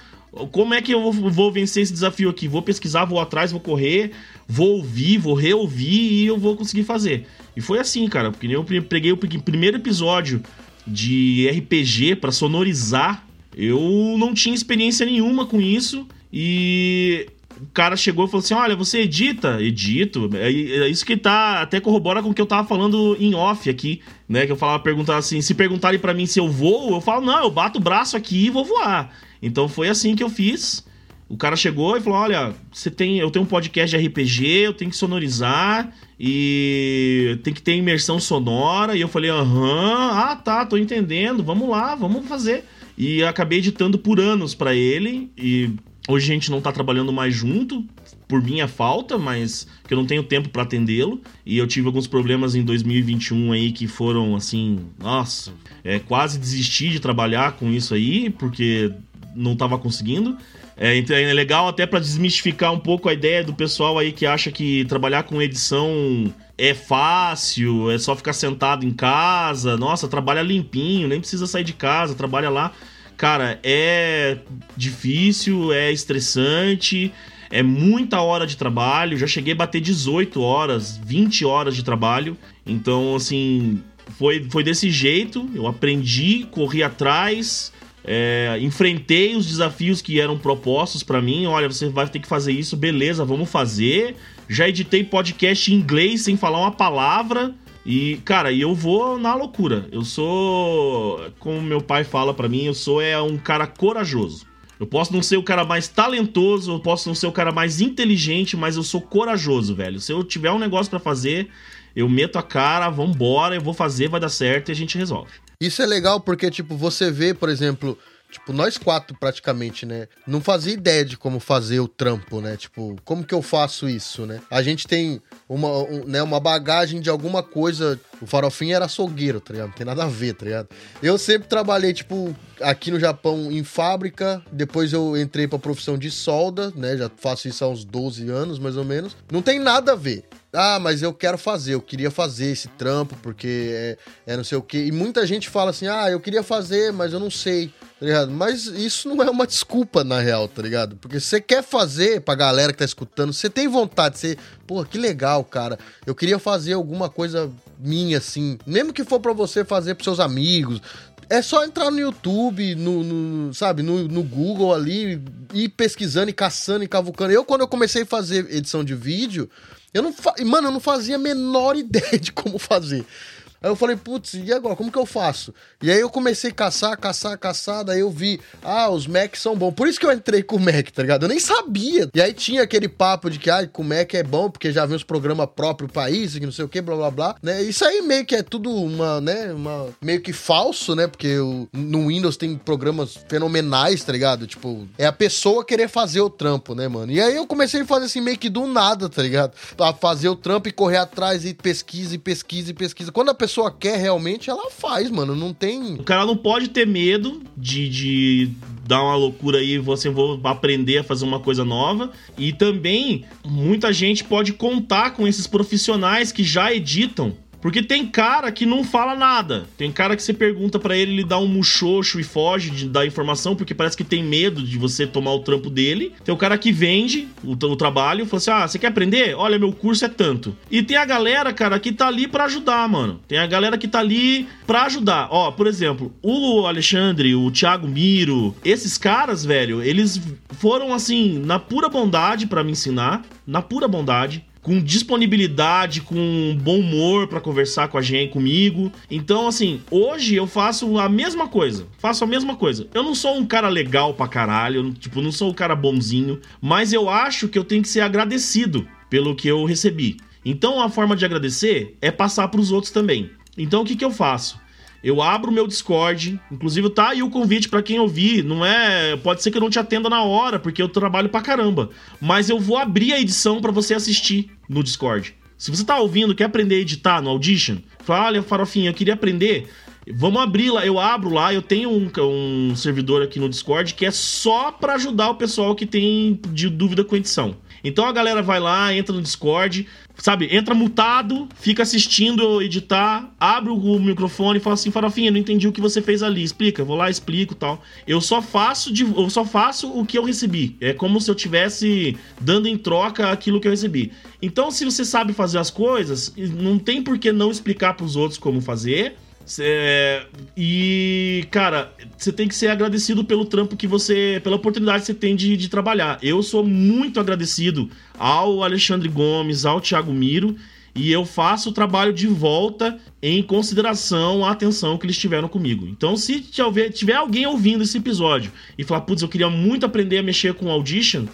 [SPEAKER 3] como é que eu vou vencer esse desafio aqui? Vou pesquisar, vou atrás, vou correr, vou ouvir, vou reouvir e eu vou conseguir fazer. E foi assim, cara, porque eu peguei o primeiro episódio de RPG para sonorizar. Eu não tinha experiência nenhuma com isso e o cara chegou e falou assim: Olha, você edita? Edito. É, é, isso que tá. Até corrobora com o que eu tava falando em off aqui, né? Que eu falava, perguntar assim: se perguntarem para mim se eu vou, eu falo, não, eu bato o braço aqui e vou voar. Então foi assim que eu fiz. O cara chegou e falou: Olha, você tem, eu tenho um podcast de RPG, eu tenho que sonorizar e tem que ter imersão sonora. E eu falei: Aham, ah tá, tô entendendo, vamos lá, vamos fazer. e acabei editando por anos para ele e hoje a gente não tá trabalhando mais junto por minha falta, mas que eu não tenho tempo para atendê-lo e eu tive alguns problemas em 2021 aí que foram assim, nossa, é quase desisti de trabalhar com isso aí porque não tava conseguindo. É, então é legal até para desmistificar um pouco a ideia do pessoal aí que acha que trabalhar com edição é fácil, é só ficar sentado em casa. Nossa, trabalha limpinho, nem precisa sair de casa, trabalha lá. Cara, é difícil, é estressante, é muita hora de trabalho. Já cheguei a bater 18 horas, 20 horas de trabalho. Então, assim, foi, foi desse jeito. Eu aprendi, corri atrás, é, enfrentei os desafios que eram propostos para mim. Olha, você vai ter que fazer isso, beleza, vamos fazer. Já editei podcast em inglês sem falar uma palavra. E, cara, eu vou na loucura. Eu sou, como meu pai fala para mim, eu sou é um cara corajoso. Eu posso não ser o cara mais talentoso, eu posso não ser o cara mais inteligente, mas eu sou corajoso, velho. Se eu tiver um negócio para fazer, eu meto a cara, vambora, eu vou fazer, vai dar certo e a gente resolve.
[SPEAKER 5] Isso é legal porque, tipo, você vê, por exemplo, tipo, nós quatro praticamente, né? Não fazia ideia de como fazer o trampo, né? Tipo, como que eu faço isso, né? A gente tem uma, um, né, uma bagagem de alguma coisa. O farofinho era açougueiro, tá ligado? Não tem nada a ver, tá ligado? Eu sempre trabalhei, tipo, aqui no Japão em fábrica. Depois eu entrei pra profissão de solda, né? Já faço isso há uns 12 anos, mais ou menos. Não tem nada a ver. Ah, mas eu quero fazer, eu queria fazer esse trampo, porque é, é não sei o quê. E muita gente fala assim, ah, eu queria fazer, mas eu não sei, tá ligado? Mas isso não é uma desculpa, na real, tá ligado? Porque você quer fazer pra galera que tá escutando, você tem vontade, você, pô, que legal, cara. Eu queria fazer alguma coisa minha, assim, mesmo que for pra você fazer pros seus amigos, é só entrar no YouTube, no, no sabe, no, no, Google ali, ir pesquisando e caçando e cavucando. Eu, quando eu comecei a fazer edição de vídeo, eu não. Fa... Mano, eu não fazia a menor ideia de como fazer. Aí eu falei, putz, e agora? Como que eu faço? E aí eu comecei a caçar, caçar, caçar, daí eu vi, ah, os Macs são bons. Por isso que eu entrei com o Mac, tá ligado? Eu nem sabia. E aí tinha aquele papo de que, ah, com o Mac é bom, porque já vem os programas próprios país, que não sei o que, blá blá blá. Né? Isso aí meio que é tudo uma, né, uma, meio que falso, né? Porque o, no Windows tem programas fenomenais, tá ligado? Tipo, é a pessoa querer fazer o trampo, né, mano? E aí eu comecei a fazer assim meio que do nada, tá ligado? A fazer o trampo e correr atrás e pesquisa e pesquisa e pesquisa. Quando a pessoa pessoa quer realmente, ela faz, mano. Não tem.
[SPEAKER 3] O cara não pode ter medo de, de dar uma loucura aí, você vou aprender a fazer uma coisa nova. E também muita gente pode contar com esses profissionais que já editam porque tem cara que não fala nada. Tem cara que você pergunta para ele, ele dá um muxoxo e foge de dar informação, porque parece que tem medo de você tomar o trampo dele. Tem o cara que vende o, o trabalho e fala assim: ah, você quer aprender? Olha, meu curso é tanto. E tem a galera, cara, que tá ali para ajudar, mano. Tem a galera que tá ali para ajudar. Ó, por exemplo, o Alexandre, o Thiago Miro, esses caras, velho, eles foram assim, na pura bondade para me ensinar, na pura bondade com disponibilidade, com bom humor para conversar com a gente, comigo. Então, assim, hoje eu faço a mesma coisa. Faço a mesma coisa. Eu não sou um cara legal pra caralho, eu, tipo, não sou um cara bonzinho, mas eu acho que eu tenho que ser agradecido pelo que eu recebi. Então, a forma de agradecer é passar para os outros também. Então, o que, que eu faço? Eu abro o meu Discord, inclusive tá aí o convite para quem ouvir, não é, pode ser que eu não te atenda na hora, porque eu trabalho pra caramba, mas eu vou abrir a edição para você assistir no Discord. Se você tá ouvindo, quer aprender a editar no Audition, fala, olha, Farofinha, eu queria aprender, Vamos abrir lá, eu abro lá, eu tenho um, um servidor aqui no Discord que é só para ajudar o pessoal que tem de dúvida com edição. Então a galera vai lá, entra no Discord, sabe, entra mutado, fica assistindo eu editar, abre o microfone e fala assim: "Farofinha, não entendi o que você fez ali, explica". Vou lá, explico, tal. Eu só faço de, eu só faço o que eu recebi. É como se eu tivesse dando em troca aquilo que eu recebi. Então, se você sabe fazer as coisas, não tem por que não explicar para os outros como fazer Cê, e, cara, você tem que ser agradecido pelo trampo que você. pela oportunidade que você tem de, de trabalhar. Eu sou muito agradecido ao Alexandre Gomes, ao Thiago Miro, e eu faço o trabalho de volta em consideração à atenção que eles tiveram comigo. Então, se tiver, alguém ouvindo esse episódio e falar, putz, eu queria muito aprender a mexer com Audition,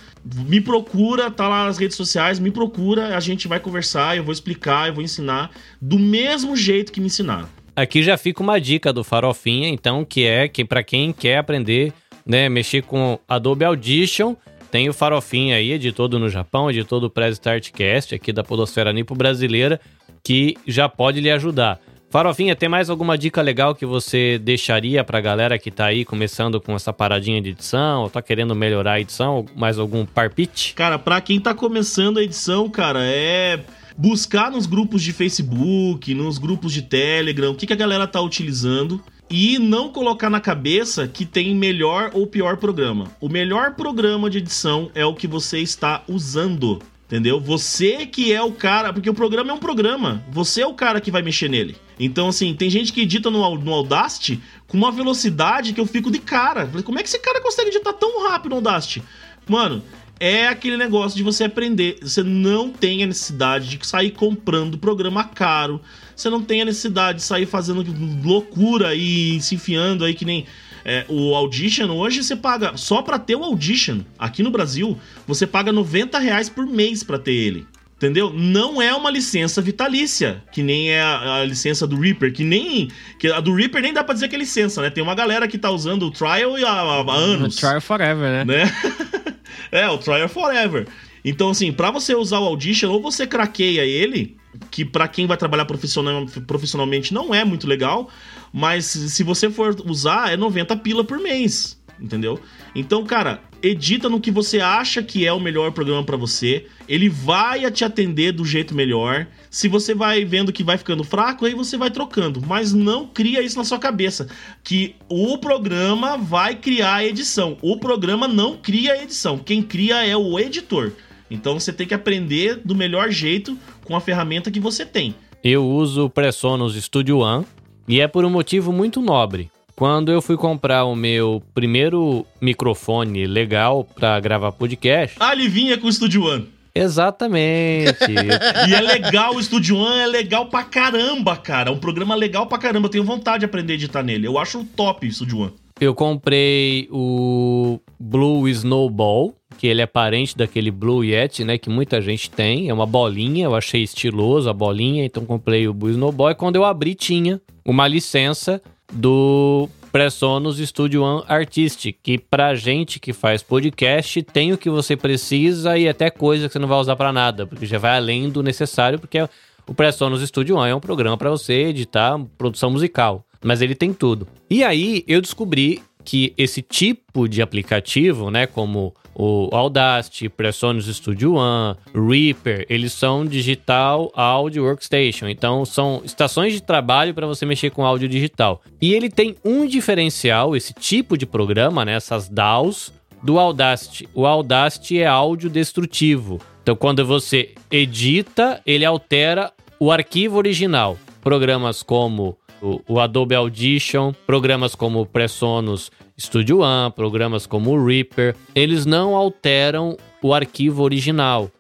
[SPEAKER 3] me procura, tá lá nas redes sociais, me procura, a gente vai conversar, eu vou explicar, eu vou ensinar do mesmo jeito que me ensinaram.
[SPEAKER 2] Aqui já fica uma dica do Farofinha, então, que é que para quem quer aprender, né, mexer com Adobe Audition, tem o Farofinha aí, editor do no Japão, editor do Press Startcast aqui da Podosfera Nipo Brasileira, que já pode lhe ajudar. Farofinha, tem mais alguma dica legal que você deixaria pra galera que tá aí começando com essa paradinha de edição, ou tá querendo melhorar a edição, mais algum parpite?
[SPEAKER 3] Cara, pra quem tá começando a edição, cara, é buscar nos grupos de Facebook, nos grupos de Telegram, o que, que a galera tá utilizando e não colocar na cabeça que tem melhor ou pior programa. O melhor programa de edição é o que você está usando. Entendeu? Você que é o cara, porque o programa é um programa, você é o cara que vai mexer nele. Então, assim, tem gente que edita no, no Audacity com uma velocidade que eu fico de cara. Como é que esse cara consegue editar tão rápido no Audacity? Mano, é aquele negócio de você aprender. Você não tem a necessidade de sair comprando programa caro. Você não tem a necessidade de sair fazendo loucura e se enfiando aí que nem é, o Audition hoje você paga só para ter o Audition aqui no Brasil, você paga 90 reais por mês para ter ele. Entendeu? Não é uma licença vitalícia, que nem é a, a, licença do Reaper, que nem. Que a do Reaper nem dá pra dizer que é licença, né? Tem uma galera que tá usando o Trial há, há anos.
[SPEAKER 4] O Trial Forever, né?
[SPEAKER 3] né? é, o Trial Forever. Então, assim, para você usar o Audition, ou você craqueia ele, que para quem vai trabalhar profissional, profissionalmente não é muito legal, mas se você for usar, é 90 pila por mês entendeu? Então, cara, edita no que você acha que é o melhor programa para você. Ele vai te atender do jeito melhor. Se você vai vendo que vai ficando fraco, aí você vai trocando. Mas não cria isso na sua cabeça. Que o programa vai criar a edição. O programa não cria a edição. Quem cria é o editor. Então você tem que aprender do melhor jeito com a ferramenta que você tem.
[SPEAKER 2] Eu uso o Presonus Studio One e é por um motivo muito nobre. Quando eu fui comprar o meu primeiro microfone legal para gravar podcast.
[SPEAKER 3] Ah, ele vinha com o Studio One.
[SPEAKER 2] Exatamente.
[SPEAKER 3] e é legal, o Studio One é legal pra caramba, cara. É um programa legal pra caramba. Eu tenho vontade de aprender a editar nele. Eu acho top o Studio One.
[SPEAKER 2] Eu comprei o Blue Snowball, que ele é parente daquele Blue Yeti, né? Que muita gente tem. É uma bolinha, eu achei estiloso a bolinha, então comprei o Blue Snowball. E quando eu abri, tinha uma licença do Presonus Studio One Artistic, que pra gente que faz podcast tem o que você precisa e até coisa que você não vai usar para nada, porque já vai além do necessário, porque o Presonus Studio One é um programa para você editar produção musical, mas ele tem tudo. E aí eu descobri que esse tipo de aplicativo, né, como o Audacity, Presonus Studio One, Reaper, eles são digital audio workstation. Então são estações de trabalho para você mexer com áudio digital. E ele tem um diferencial, esse tipo de programa, né, essas DAWs do Audacity. O Audacity é áudio destrutivo. Então quando você edita, ele altera o arquivo original. Programas como o, Adobe Audition, programas como o Presonus Studio One, programas como o Reaper, eles não alteram o arquivo original.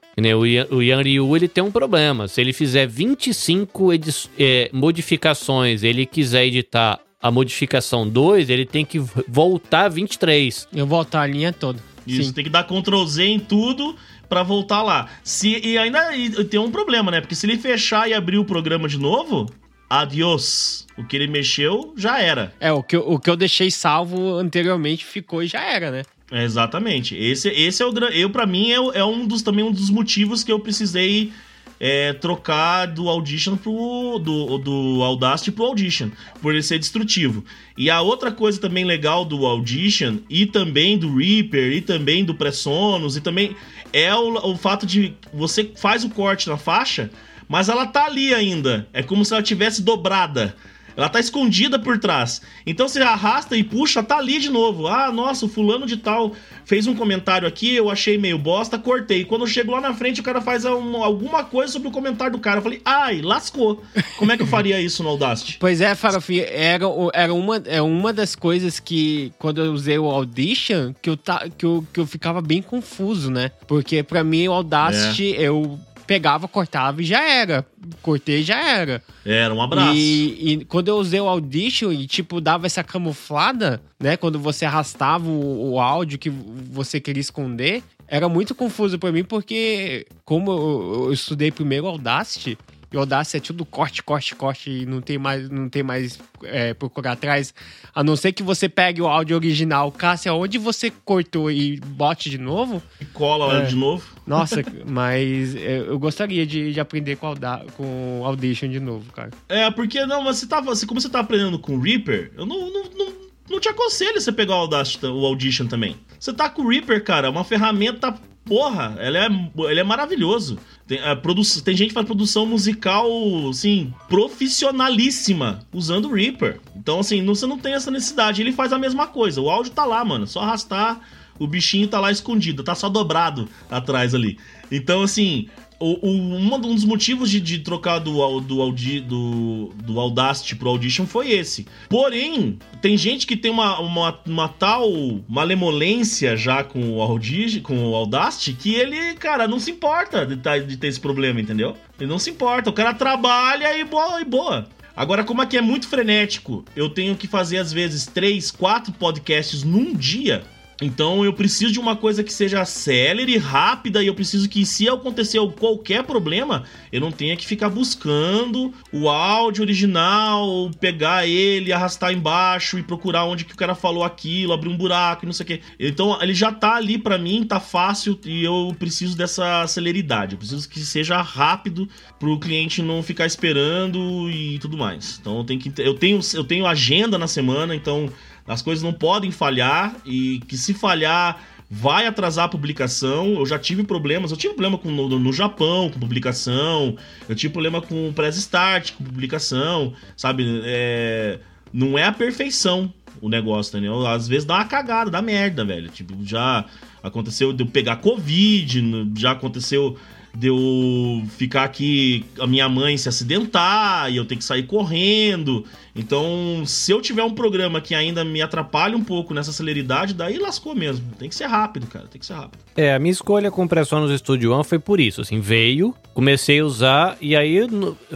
[SPEAKER 2] O Yan Ryu ele tem um problema. Se ele fizer 25 é, modificações, ele quiser editar a modificação 2, ele tem que voltar 23.
[SPEAKER 4] Eu voltar a linha toda.
[SPEAKER 3] Isso, Sim. tem que dar Ctrl Z em tudo para voltar lá. Se, e ainda e tem um problema, né? Porque se ele fechar e abrir o programa de novo, adiós. O que ele mexeu já era.
[SPEAKER 4] É, o que, eu, o que eu deixei salvo anteriormente ficou e já era, né?
[SPEAKER 3] É, exatamente. Esse, esse é o eu para mim é, é, um dos também um dos motivos que eu precisei é, trocar do Audition pro do, do Audacity pro Audition, por ele ser destrutivo. E a outra coisa também legal do Audition e também do Reaper e também do Presonus e também é o, o fato de você faz o corte na faixa, mas ela tá ali ainda. É como se ela tivesse dobrada. Ela tá escondida por trás. Então você arrasta e puxa, tá ali de novo. Ah, nossa, o fulano de tal fez um comentário aqui, eu achei meio bosta, cortei. Quando eu chego lá na frente, o cara faz um, alguma coisa sobre o comentário do cara. Eu falei, ai, lascou. Como é que eu faria isso no Audacity?
[SPEAKER 4] Pois é, Farofi, era, era uma, é uma das coisas que, quando eu usei o Audition, que eu, tá, que eu, que eu ficava bem confuso, né? Porque para mim o Audacity, é. eu pegava, cortava e já era. Cortei e já era.
[SPEAKER 3] Era, um abraço.
[SPEAKER 4] E, e, quando eu usei o Audition e, tipo, dava essa camuflada, né? Quando você arrastava o, o áudio que você queria esconder, era muito confuso para mim, porque como eu, eu estudei primeiro Audacity, E o Audacity é tudo corte, corte, corte e não tem mais, não tem mais é, procurar atrás. A não ser que você pegue o áudio original, Cássia, onde você cortou e bote de novo.
[SPEAKER 3] E cola lá
[SPEAKER 4] É.
[SPEAKER 3] de novo.
[SPEAKER 4] Nossa, mas é, eu gostaria de, de aprender com, Auda com Audition de novo, cara.
[SPEAKER 3] É, porque não, mas você tava. Você, como você tá aprendendo com o Reaper, eu não, não, não, não te aconselho você pegar o Audacity, o Audition também. Você tá com o Reaper, cara, é uma ferramenta. Porra, ela é, ele é maravilhoso. Tem, a produ tem gente que faz produção musical, assim, profissionalíssima usando o Reaper. Então, assim, não, você não tem essa necessidade. Ele faz a mesma coisa. O áudio tá lá, mano. Só arrastar, o bichinho tá lá escondido, tá só dobrado atrás ali. Então, assim, o, um dos motivos de, de trocar do, do, Audi, do, do Audacity pro Audition foi esse. Porém, tem gente que tem uma, uma, uma tal malemolência já com o, Audi, com o Audacity que ele, cara, não se importa de, tá- de ter esse problema, entendeu? Ele não se importa. O cara trabalha e boa. E boa. Agora, como aqui é muito frenético, eu tenho que fazer às vezes três, quatro podcasts num dia. Então eu preciso de uma coisa que seja célere, rápida, e eu preciso que, se acontecer qualquer problema, eu não tenha que ficar buscando o áudio original, pegar ele, arrastar embaixo e procurar onde que o cara falou aquilo, abrir um buraco e não sei o quê. Então ele já tá ali pra mim, tá fácil e eu preciso dessa celeridade. Eu preciso que seja rápido pro cliente não ficar esperando e tudo mais. Então eu tenho que eu tenho eu tenho agenda na semana, então as coisas não podem falhar e que se falhar vai atrasar a publicação. Eu já tive problemas, eu tive problema com, no, no Japão com publicação, eu tive problema com o press start com publicação, sabe? É, não é a perfeição o negócio, entendeu? Às vezes dá uma cagada, dá merda, velho. Tipo, já aconteceu de eu pegar Covid, já aconteceu de eu ficar aqui, a minha mãe se acidentar e eu ter que sair correndo. Então, se eu tiver um programa que ainda me atrapalha um pouco nessa celeridade, daí lascou mesmo. Tem que ser rápido, cara, tem que ser rápido.
[SPEAKER 2] É, a minha escolha com o PreSonus Studio One foi por isso, assim, veio, comecei a usar e aí,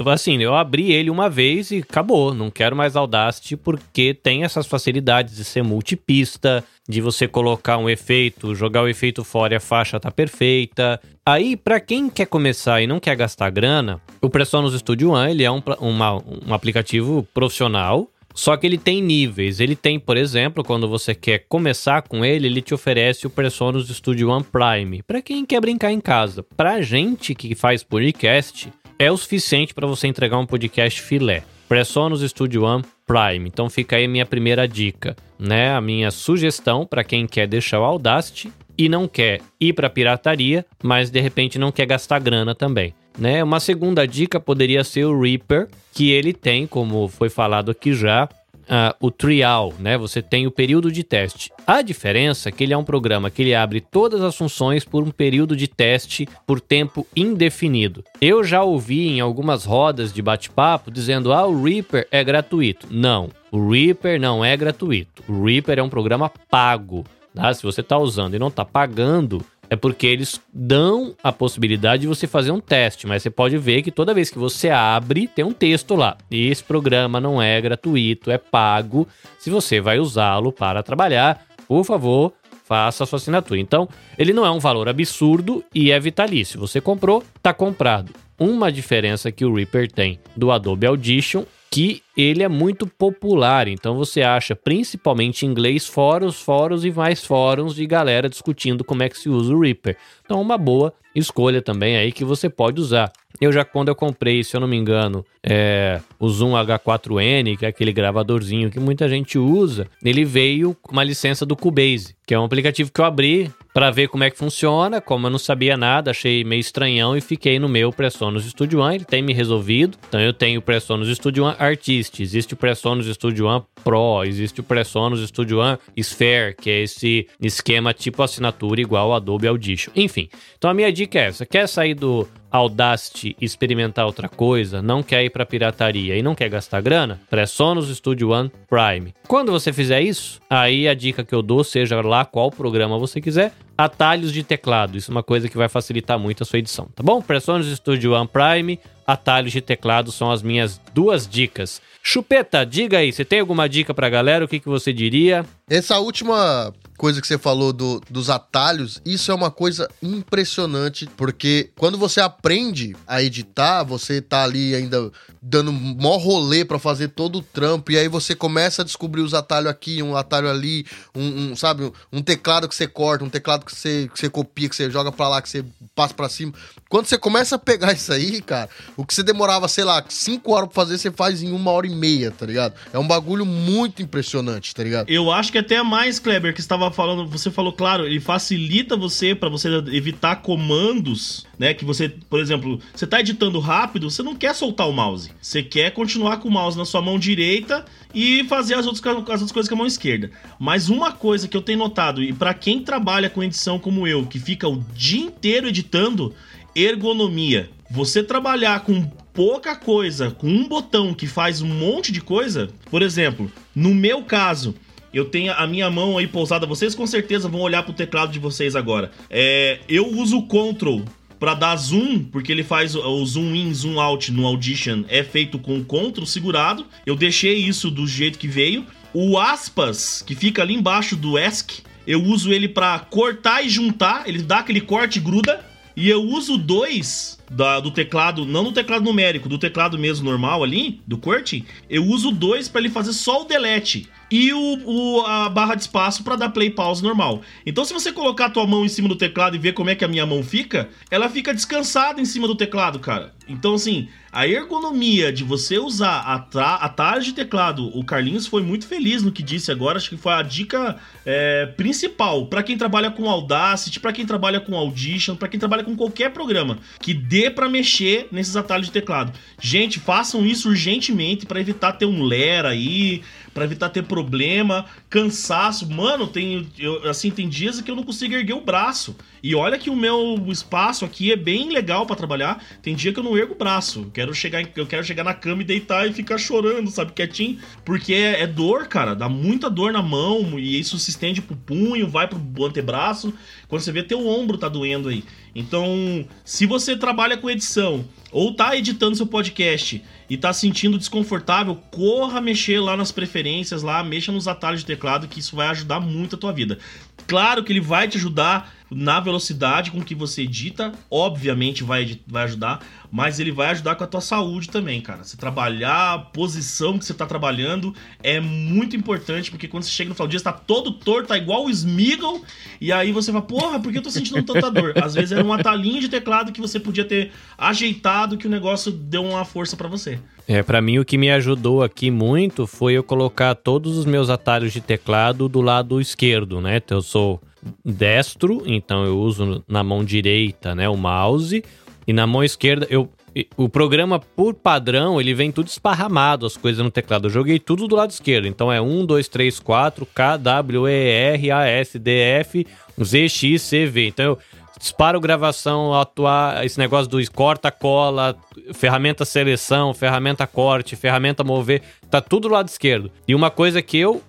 [SPEAKER 2] assim, eu abri ele uma vez e acabou, não quero mais Audacity porque tem essas facilidades de ser multipista, de você colocar um efeito, jogar o efeito fora e a faixa tá perfeita. Aí, pra quem quer começar e não quer gastar grana, o PreSonus Studio One, ele é um, uma- um aplicativo profissional, só que ele tem níveis. Ele tem, por exemplo, quando você quer começar com ele, ele te oferece o PreSonus Studio One Prime. Para quem quer brincar em casa. Pra gente que faz podcast, é o suficiente para você entregar um podcast filé. PreSonus Studio One Prime. Então fica aí a minha primeira dica, né? A minha sugestão para quem quer deixar o Audacity e não quer ir para pirataria, mas de repente não quer gastar grana também. Né? Uma segunda dica poderia ser o Reaper, que ele tem, como foi falado aqui já, ah, o trial, né? Você tem o período de teste. A diferença é que ele é um programa que ele abre todas as funções por um período de teste por tempo indefinido. Eu já ouvi em algumas rodas de bate-papo dizendo: ah, o Reaper é gratuito. Não, o Reaper não é gratuito. O Reaper é um programa pago. Tá? Se você está usando e não está pagando, é porque eles dão a possibilidade de você fazer um teste, mas você pode ver que toda vez que você abre, tem um texto lá. Esse programa não é gratuito, é pago. Se você vai usá-lo para trabalhar, por favor, faça a sua assinatura. Então, ele não é um valor absurdo e é vitalício. Você comprou, tá comprado. Uma diferença que o Reaper tem do Adobe Audition que ele é muito popular, então você acha principalmente em inglês fóruns, fóruns e mais fóruns de galera discutindo como é que se usa o Reaper. Então uma boa escolha também aí que você pode usar. Eu já quando eu comprei, se eu não me engano, é, o Zoom H4n, que é aquele gravadorzinho que muita gente usa, ele veio com uma licença do Cubase, que é um aplicativo que eu abri para ver como é que funciona. Como eu não sabia nada, achei meio estranhão e fiquei no meu PreSonus Studio One. Ele tem me resolvido. Então eu tenho o PreSonus Studio One Artist, existe o PreSonus Studio One Pro, existe o PreSonus Studio One Sphere, que é esse esquema tipo assinatura igual Adobe Audition. Enfim, então a minha dica é essa: quer sair do Audacity experimentar outra coisa, não quer ir para pirataria e não quer gastar grana, PreSonus Studio One Prime. Quando você fizer isso, aí a dica que eu dou, seja lá qual programa você quiser, atalhos de teclado. Isso é uma coisa que vai facilitar muito a sua edição, tá bom? PreSonus Studio One Prime, atalhos de teclado são as minhas duas dicas. Chupeta, diga aí, você tem alguma dica pra galera? O que, que você diria?
[SPEAKER 5] Essa última coisa que você falou do, dos atalhos, isso é uma coisa impressionante, porque quando você aprende a editar, você tá ali ainda dando mó rolê para fazer todo o trampo, e aí você começa a descobrir os atalhos aqui, um atalho ali, um, um sabe, um teclado que você corta, um teclado que você, que você copia, que você joga para lá, que você passa para cima. Quando você começa a pegar isso aí, cara, o que você demorava, sei lá, cinco horas pra fazer, você faz em uma hora e meia, tá ligado? É um bagulho muito impressionante, tá ligado?
[SPEAKER 3] Eu acho que até mais, Kleber, que estava falando, você falou, claro, ele facilita você para você evitar comandos, né? Que você, por exemplo, você tá editando rápido, você não quer soltar o mouse. Você quer continuar com o mouse na sua mão direita e fazer as outras, as outras coisas com a mão esquerda. Mas uma coisa que eu tenho notado, e para quem trabalha com edição como eu, que fica o dia inteiro editando, ergonomia. Você trabalhar com pouca coisa, com um botão que faz um monte de coisa, por exemplo, no meu caso, eu tenho a minha mão aí pousada, vocês com certeza vão olhar pro teclado de vocês agora. É, eu uso o Ctrl para dar zoom, porque ele faz o zoom in, zoom out no Audition, é feito com o Ctrl segurado. Eu deixei isso do jeito que veio. O aspas, que fica ali embaixo do ESC, eu uso ele para cortar e juntar, ele dá aquele corte e gruda. E eu uso dois da, do teclado, não do teclado numérico, do teclado mesmo normal ali, do QWERTY, eu uso dois para ele fazer só o delete e o, o a barra de espaço para dar play pause normal. Então, se você colocar a tua mão em cima do teclado e ver como é que a minha mão fica, ela fica descansada em cima do teclado, cara. Então, assim, a ergonomia de você usar a atalhos de teclado, o Carlinhos foi muito feliz no que disse agora, acho que foi a dica é, principal para quem trabalha com Audacity, para quem trabalha com Audition, para quem trabalha com qualquer programa que dê para mexer nesses atalhos de teclado. Gente, façam isso urgentemente para evitar ter um lera aí, para evitar ter problema, cansaço. Mano, tem eu, assim tem dias que eu não consigo erguer o braço. E olha que o meu espaço aqui é bem legal para trabalhar. Tem dia que eu não ergo o braço. Quero chegar, eu quero chegar na cama e deitar e ficar chorando, sabe, quietinho, porque é, é dor, cara, dá muita dor na mão e isso se estende pro punho, vai pro antebraço. Quando você vê teu ombro tá doendo aí. Então, se você trabalha com edição ou tá editando seu podcast e tá sentindo desconfortável, corra mexer lá nas preferências, lá, mexa nos atalhos de teclado, que isso vai ajudar muito a tua vida. Claro que ele vai te ajudar na velocidade com que você edita, obviamente vai, vai ajudar, mas ele vai ajudar com a tua saúde também, cara. Você trabalhar a posição que você tá trabalhando é muito importante, porque quando você chega no final do dia, você tá todo torto, tá igual o Smeagol, e aí você fala, porra, por que eu tô sentindo tanta dor? Às vezes era um atalhinho de teclado que você podia ter ajeitado que o negócio deu uma força para você.
[SPEAKER 2] É, para mim o que me ajudou aqui muito foi eu colocar todos os meus atalhos de teclado do lado esquerdo, né? Então eu sou destro, então eu uso na mão direita, né, o mouse, e na mão esquerda eu o programa por padrão, ele vem tudo esparramado, as coisas no teclado. Eu joguei tudo do lado esquerdo. Então é 1, 2, 3, 4, K, W, E, R, A, S, D, F, Z, X, C, V. Então eu disparo gravação, atuar, esse negócio do corta, cola, ferramenta seleção, ferramenta corte, ferramenta mover, tá tudo do lado esquerdo. E uma coisa que eu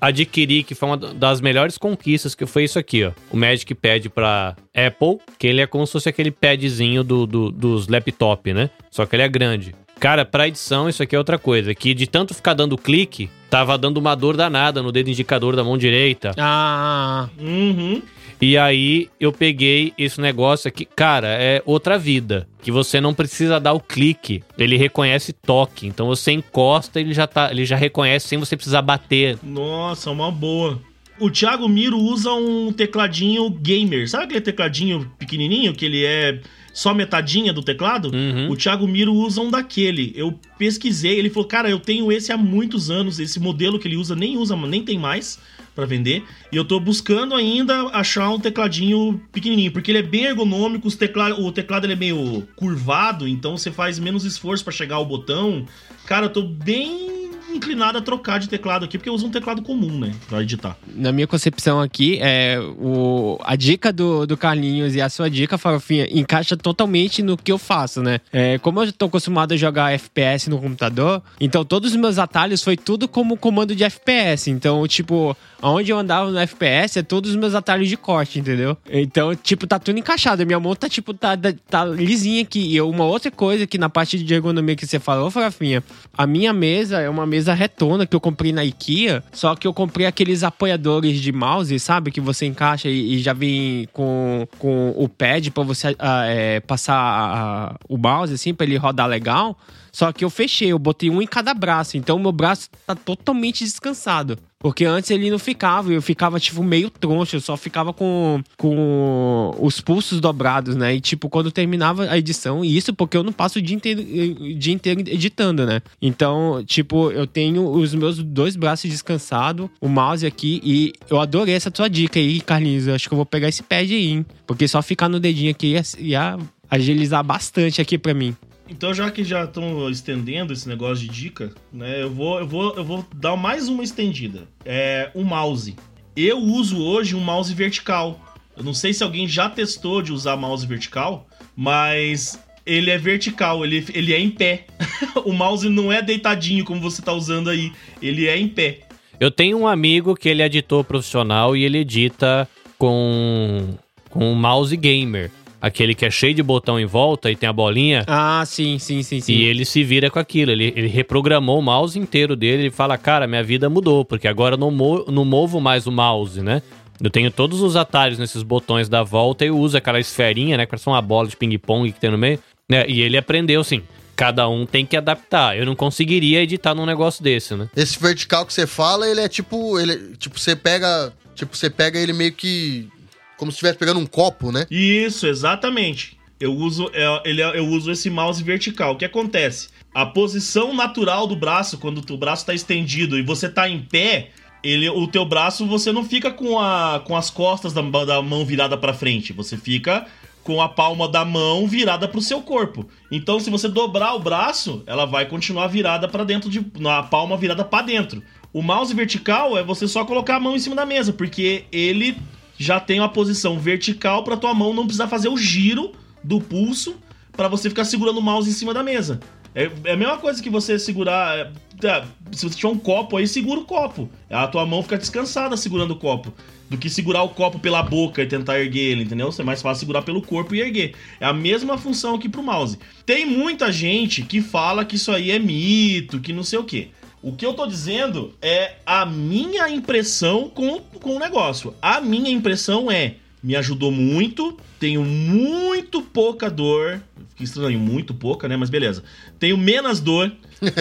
[SPEAKER 2] adquiri, que foi uma das melhores conquistas, que foi isso aqui, ó. O Magic Pad para Apple, que ele é como se fosse aquele padzinho do, do, dos laptop, né? Só que ele é grande. Cara, pra edição, isso aqui é outra coisa. Que de tanto ficar dando clique, tava dando uma dor danada no dedo indicador da mão direita.
[SPEAKER 4] Ah,
[SPEAKER 3] Uhum.
[SPEAKER 2] E aí eu peguei esse negócio aqui. Cara, é outra vida. Que você não precisa dar o clique. Ele reconhece toque. Então você encosta, ele já tá. Ele já reconhece sem você precisar bater.
[SPEAKER 3] Nossa, uma boa. O Thiago Miro usa um tecladinho gamer. Sabe aquele tecladinho pequenininho que ele é só metadinha do teclado?
[SPEAKER 2] Uhum.
[SPEAKER 3] O Thiago Miro usa um daquele. Eu pesquisei, ele falou: "Cara, eu tenho esse há muitos anos, esse modelo que ele usa nem usa, nem tem mais para vender, e eu tô buscando ainda achar um tecladinho pequenininho, porque ele é bem ergonômico, os tecla... o teclado ele é meio curvado, então você faz menos esforço para chegar ao botão. Cara, eu tô bem inclinado a trocar de teclado aqui, porque eu uso um teclado comum, né, pra editar.
[SPEAKER 4] na minha concepção aqui, é, o, a dica do, do Carlinhos e a sua dica, Farofinha, encaixa totalmente no que eu faço, né? É, como eu tô acostumado a jogar FPS no computador, então todos os meus atalhos foi tudo como comando de FPS. Então, tipo, aonde eu andava no FPS é todos os meus atalhos de corte, entendeu? Então, tipo, tá tudo encaixado. Minha mão tá, tipo, tá, tá lisinha aqui. E uma outra coisa que na parte de ergonomia que você falou, Farofinha, a minha mesa é uma mesa mesa retona que eu comprei na IKEA, só que eu comprei aqueles apoiadores de mouse, sabe? Que você encaixa e, e já vem com, com o pad pra você ah, é, passar o mouse, assim, pra ele rodar legal. Só que eu fechei, eu botei um em cada braço. Então meu braço tá totalmente descansado. Porque antes ele não ficava, eu ficava, tipo, meio troncho, eu só ficava com, com os pulsos dobrados, né? E, tipo, quando terminava a edição, e isso porque eu não passo o dia inteiro, o dia inteiro editando, né? Então, tipo, eu tenho os meus dois braços descansados, o mouse aqui, e eu adorei essa tua dica aí, Carlinhos. Eu acho que eu vou pegar esse pad aí, hein? Porque só ficar no dedinho aqui ia, ia agilizar bastante aqui pra mim.
[SPEAKER 3] Então, já que já estão estendendo esse negócio de dica, né? Eu vou, eu vou, eu vou dar mais uma estendida. É o mouse. Eu uso hoje um mouse vertical. Eu não sei se alguém já testou de usar mouse vertical, mas ele é vertical, ele, ele é em pé. o mouse não é deitadinho como você tá usando aí, ele é em pé.
[SPEAKER 2] Eu tenho um amigo que ele é editor profissional e ele edita com com um mouse gamer. Aquele que é cheio de botão em volta e tem a bolinha.
[SPEAKER 4] Ah, sim, sim, sim, sim.
[SPEAKER 2] E ele se vira com aquilo. Ele, ele reprogramou o mouse inteiro dele. Ele fala: Cara, minha vida mudou, porque agora eu não, mo não movo mais o mouse, né? Eu tenho todos os atalhos nesses botões da volta e eu uso aquela esferinha, né? Que parece uma bola de ping-pong que tem no meio. Né? E ele aprendeu assim. Cada um tem que adaptar. Eu não conseguiria editar num negócio desse, né?
[SPEAKER 5] Esse vertical que você fala, ele é tipo. Ele, tipo, você pega. Tipo, você pega ele meio que como se estivesse pegando um copo, né?
[SPEAKER 3] Isso, exatamente. Eu uso, é, ele, eu uso esse mouse vertical. O que acontece? A posição natural do braço, quando o braço está estendido e você está em pé, ele, o teu braço você não fica com, a, com as costas da, da mão virada para frente. Você fica com a palma da mão virada para o seu corpo. Então, se você dobrar o braço, ela vai continuar virada para dentro de, na palma virada para dentro. O mouse vertical é você só colocar a mão em cima da mesa, porque ele já tem uma posição vertical para tua mão não precisar fazer o giro do pulso para você ficar segurando o mouse em cima da mesa. É, é a mesma coisa que você segurar. É, é, se você tiver um copo aí, segura o copo. A tua mão fica descansada segurando o copo. Do que segurar o copo pela boca e tentar erguer ele, entendeu? É mais fácil segurar pelo corpo e erguer. É a mesma função aqui pro mouse. Tem muita gente que fala que isso aí é mito, que não sei o quê. O que eu tô dizendo é a minha impressão com, com o negócio. A minha impressão é: me ajudou muito, tenho muito pouca dor. Que estranho, muito pouca, né? Mas beleza. Tenho menos dor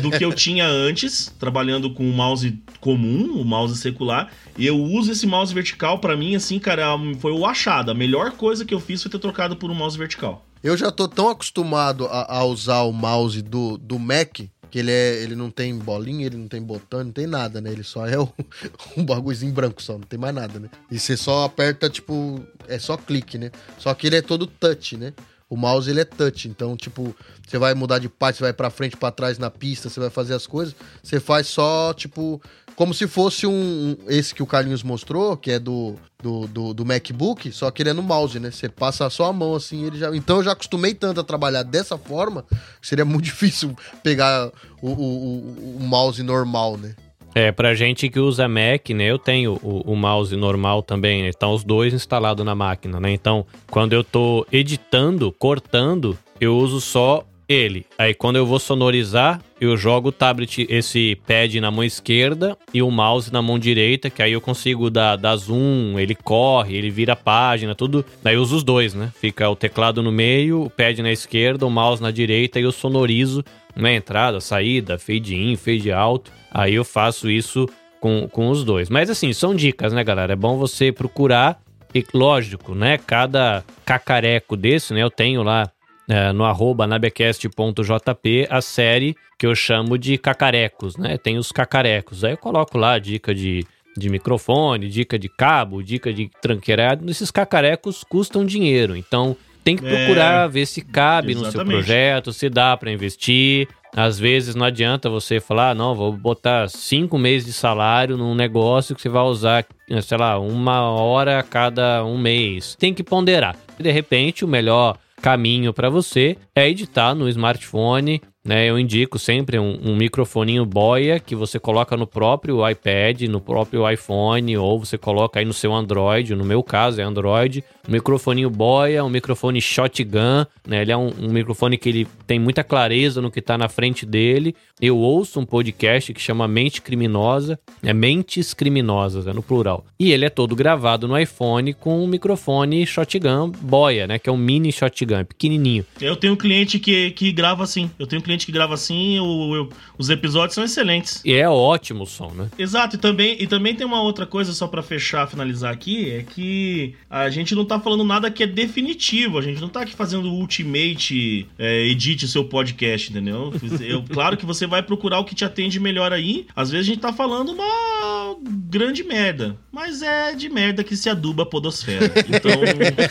[SPEAKER 3] do que eu tinha antes, trabalhando com o mouse comum, o mouse secular. E eu uso esse mouse vertical, para mim, assim, cara, foi o achado. A melhor coisa que eu fiz foi ter trocado por um mouse vertical.
[SPEAKER 5] Eu já tô tão acostumado a, a usar o mouse do, do Mac que ele, é, ele não tem bolinha, ele não tem botão, não tem nada, né? Ele só é o, um bagulhozinho branco só, não tem mais nada, né? E você só aperta, tipo, é só clique, né? Só que ele é todo touch, né? O mouse ele é touch, então tipo, você vai mudar de parte, você vai para frente, para trás na pista, você vai fazer as coisas, você faz só tipo como se fosse um, esse que o Carlinhos mostrou, que é do, do, do, do, MacBook, só que ele é no mouse, né? Você passa só a mão assim, ele já. Então eu já acostumei tanto a trabalhar dessa forma, seria muito difícil pegar o, o, o mouse normal, né?
[SPEAKER 2] É, pra gente que usa Mac, né? Eu tenho o, o mouse normal também, né? Estão os dois instalados na máquina, né? Então, quando eu tô editando, cortando, eu uso só ele. Aí quando eu vou sonorizar, eu jogo o tablet, esse pad na mão esquerda e o mouse na mão direita, que aí eu consigo dar, dar zoom, ele corre, ele vira a página, tudo. Daí eu uso os dois, né? Fica o teclado no meio, o pad na esquerda, o mouse na direita e eu sonorizo na entrada, saída, fade in, fade out. Aí eu faço isso com, com os dois. Mas assim, são dicas, né, galera? É bom você procurar. E lógico, né? Cada cacareco desse, né? Eu tenho lá é, no arroba nabecast.jp a série que eu chamo de cacarecos, né? Tem os cacarecos. Aí eu coloco lá a dica de, de microfone, dica de cabo, dica de tranqueirado. Esses cacarecos custam dinheiro, então tem que procurar é, ver se cabe exatamente. no seu projeto, se dá para investir. Às vezes não adianta você falar, ah, não, vou botar cinco meses de salário num negócio que você vai usar, sei lá, uma hora a cada um mês. Tem que ponderar. De repente, o melhor caminho para você é editar no smartphone, né? Eu indico sempre um, um microfoninho boia que você coloca no próprio iPad, no próprio iPhone, ou você coloca aí no seu Android. No meu caso é Android. Um microfoninho boia, um microfone shotgun, né? Ele é um, um microfone que ele tem muita clareza no que está na frente dele. Eu ouço um podcast que chama Mente Criminosa, é Mentes Criminosas, é no plural. E ele é todo gravado no iPhone com um microfone shotgun boia, né? Que é um mini shotgun, pequenininho.
[SPEAKER 3] Eu tenho um cliente que, que grava assim. Eu tenho um cliente que grava assim, o, o- os episódios são excelentes.
[SPEAKER 2] E é ótimo o som, né?
[SPEAKER 3] Exato, e também, e também tem uma outra coisa, só pra fechar, finalizar aqui, é que a gente não tá falando nada que é definitivo, a gente não tá aqui fazendo o ultimate é, edit seu podcast, entendeu? Eu, claro que você vai procurar o que te atende melhor aí, às vezes a gente tá falando uma grande merda, mas é de merda que se aduba a podosfera. Então,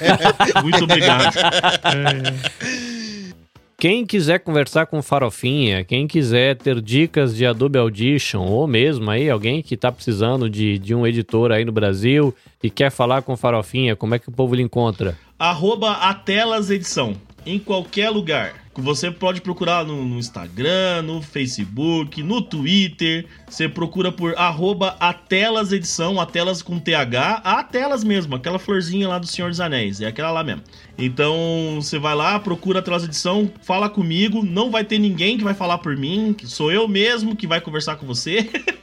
[SPEAKER 3] muito obrigado.
[SPEAKER 2] Quem quiser conversar com Farofinha, quem quiser ter dicas de Adobe Audition, ou mesmo aí alguém que tá precisando de, de um editor aí no Brasil e quer falar com Farofinha, como é que o povo lhe encontra?
[SPEAKER 3] arroba Atelas Edição, em qualquer lugar. Você pode procurar no, no Instagram, no Facebook, no Twitter. Você procura por arroba Atelas Edição, Atelas com TH, Atelas mesmo, aquela florzinha lá do Senhor dos Anéis, é aquela lá mesmo. Então você vai lá, procura Atelas Edição, fala comigo, não vai ter ninguém que vai falar por mim, sou eu mesmo que vai conversar com você.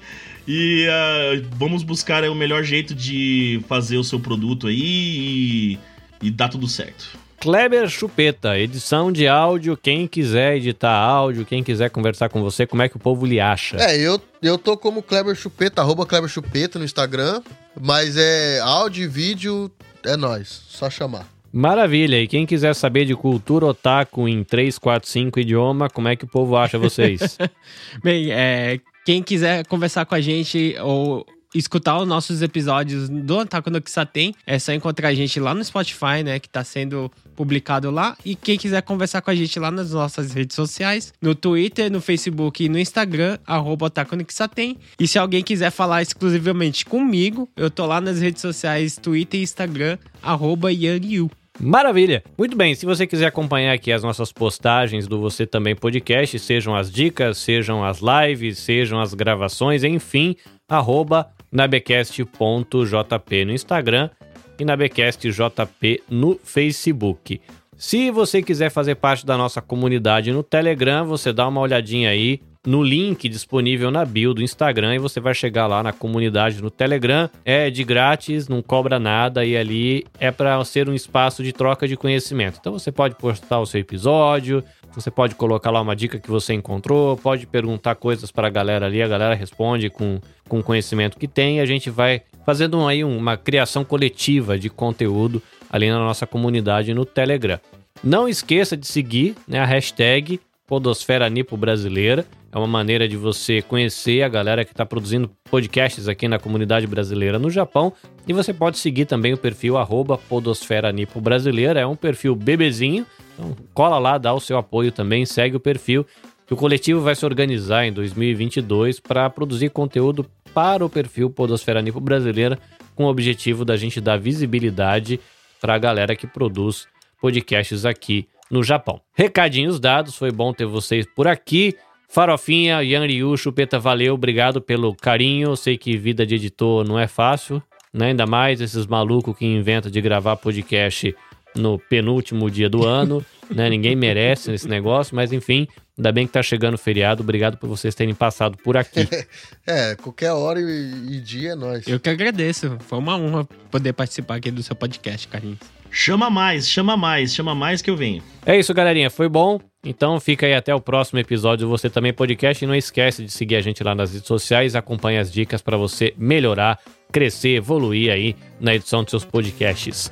[SPEAKER 3] E ah, vamos buscar aí o melhor jeito de fazer o seu produto aí e, e dar tudo certo.
[SPEAKER 2] Kleber Chupeta, edição de áudio, quem quiser editar áudio, quem quiser conversar com você, como é que o povo lhe acha?
[SPEAKER 5] É, eu, eu tô como Kleber Chupeta, arroba Kleber Chupeta no Instagram, mas é áudio e vídeo, é nós, só chamar.
[SPEAKER 2] Maravilha, e quem quiser saber de cultura otaku em 3, 4, 5 idioma, como é que o povo acha vocês?
[SPEAKER 4] Bem, é, quem quiser conversar com a gente ou escutar os nossos episódios do Otaku no Kisaten, é só encontrar a gente lá no Spotify, né, que tá sendo publicado lá. E quem quiser conversar com a gente lá nas nossas redes sociais, no Twitter, no Facebook e no Instagram, arroba. E se alguém quiser falar exclusivamente comigo, eu tô lá nas redes sociais Twitter e Instagram, arroba
[SPEAKER 2] Maravilha! Muito bem, se você quiser acompanhar aqui as nossas postagens do Você Também Podcast, sejam as dicas, sejam as lives, sejam as gravações, enfim, arroba nabecast.jp no Instagram e nabecastjp no Facebook. Se você quiser fazer parte da nossa comunidade no Telegram, você dá uma olhadinha aí no link disponível na bio do Instagram e você vai chegar lá na comunidade no Telegram. É de grátis, não cobra nada e ali é para ser um espaço de troca de conhecimento. Então você pode postar o seu episódio, você pode colocar lá uma dica que você encontrou, pode perguntar coisas para a galera ali, a galera responde com, com o conhecimento que tem e a gente vai fazendo aí uma criação coletiva de conteúdo ali na nossa comunidade no Telegram. Não esqueça de seguir né, a hashtag Podosfera Nipo Brasileira. É uma maneira de você conhecer a galera que está produzindo podcasts aqui na comunidade brasileira no Japão. E você pode seguir também o perfil arroba Podosfera Nipo Brasileira. É um perfil bebezinho. Então cola lá, dá o seu apoio também, segue o perfil. Que o coletivo vai se organizar em 2022 para produzir conteúdo para o perfil Podosfera Nipo Brasileira, com o objetivo da gente dar visibilidade para a galera que produz podcasts aqui no Japão. Recadinhos dados, foi bom ter vocês por aqui. Farofinha, Yan Ryu, Chupeta, valeu, obrigado pelo carinho. Sei que vida de editor não é fácil, né? Ainda mais esses malucos que inventam de gravar podcast no penúltimo dia do ano, né? Ninguém merece esse negócio, mas enfim, ainda bem que tá chegando o feriado. Obrigado por vocês terem passado por aqui.
[SPEAKER 5] É, qualquer hora e, e dia é nós.
[SPEAKER 4] Eu que agradeço. Foi uma honra poder participar aqui do seu podcast, Carlinhos.
[SPEAKER 3] Chama mais, chama mais, chama mais que eu venho.
[SPEAKER 2] É isso, galerinha. Foi bom? Então fica aí até o próximo episódio do Você Também Podcast. E não esquece de seguir a gente lá nas redes sociais. Acompanhe as dicas para você melhorar, crescer, evoluir aí na edição dos seus podcasts.